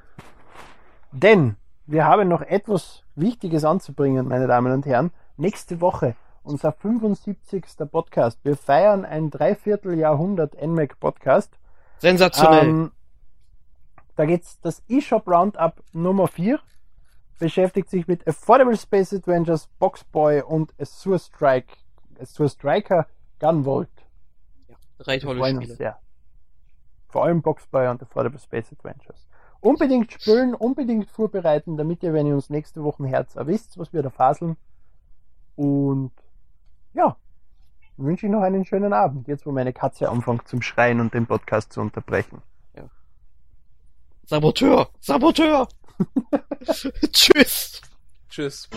Denn wir haben noch etwas Wichtiges anzubringen, meine Damen und Herren. Nächste Woche unser 75. Podcast. Wir feiern ein Dreivierteljahrhundert NMAC Podcast. Sensationell. Ähm, da geht's das eShop Roundup Nummer 4 beschäftigt sich mit Affordable Space Adventures, Boxboy und Azure Strike, Azure Striker Gunvolt. Drei Wir tolle Spiele. sehr. Vor allem Boxboy und Affordable Space Adventures. Unbedingt spülen, unbedingt vorbereiten, damit ihr, wenn ihr uns nächste Woche Herz wisst, was wir da faseln. Und ja, wünsche ich noch einen schönen Abend, jetzt wo meine Katze anfängt zum Schreien und den Podcast zu unterbrechen. Saboteur! Saboteur! Tschüss! Tschüss.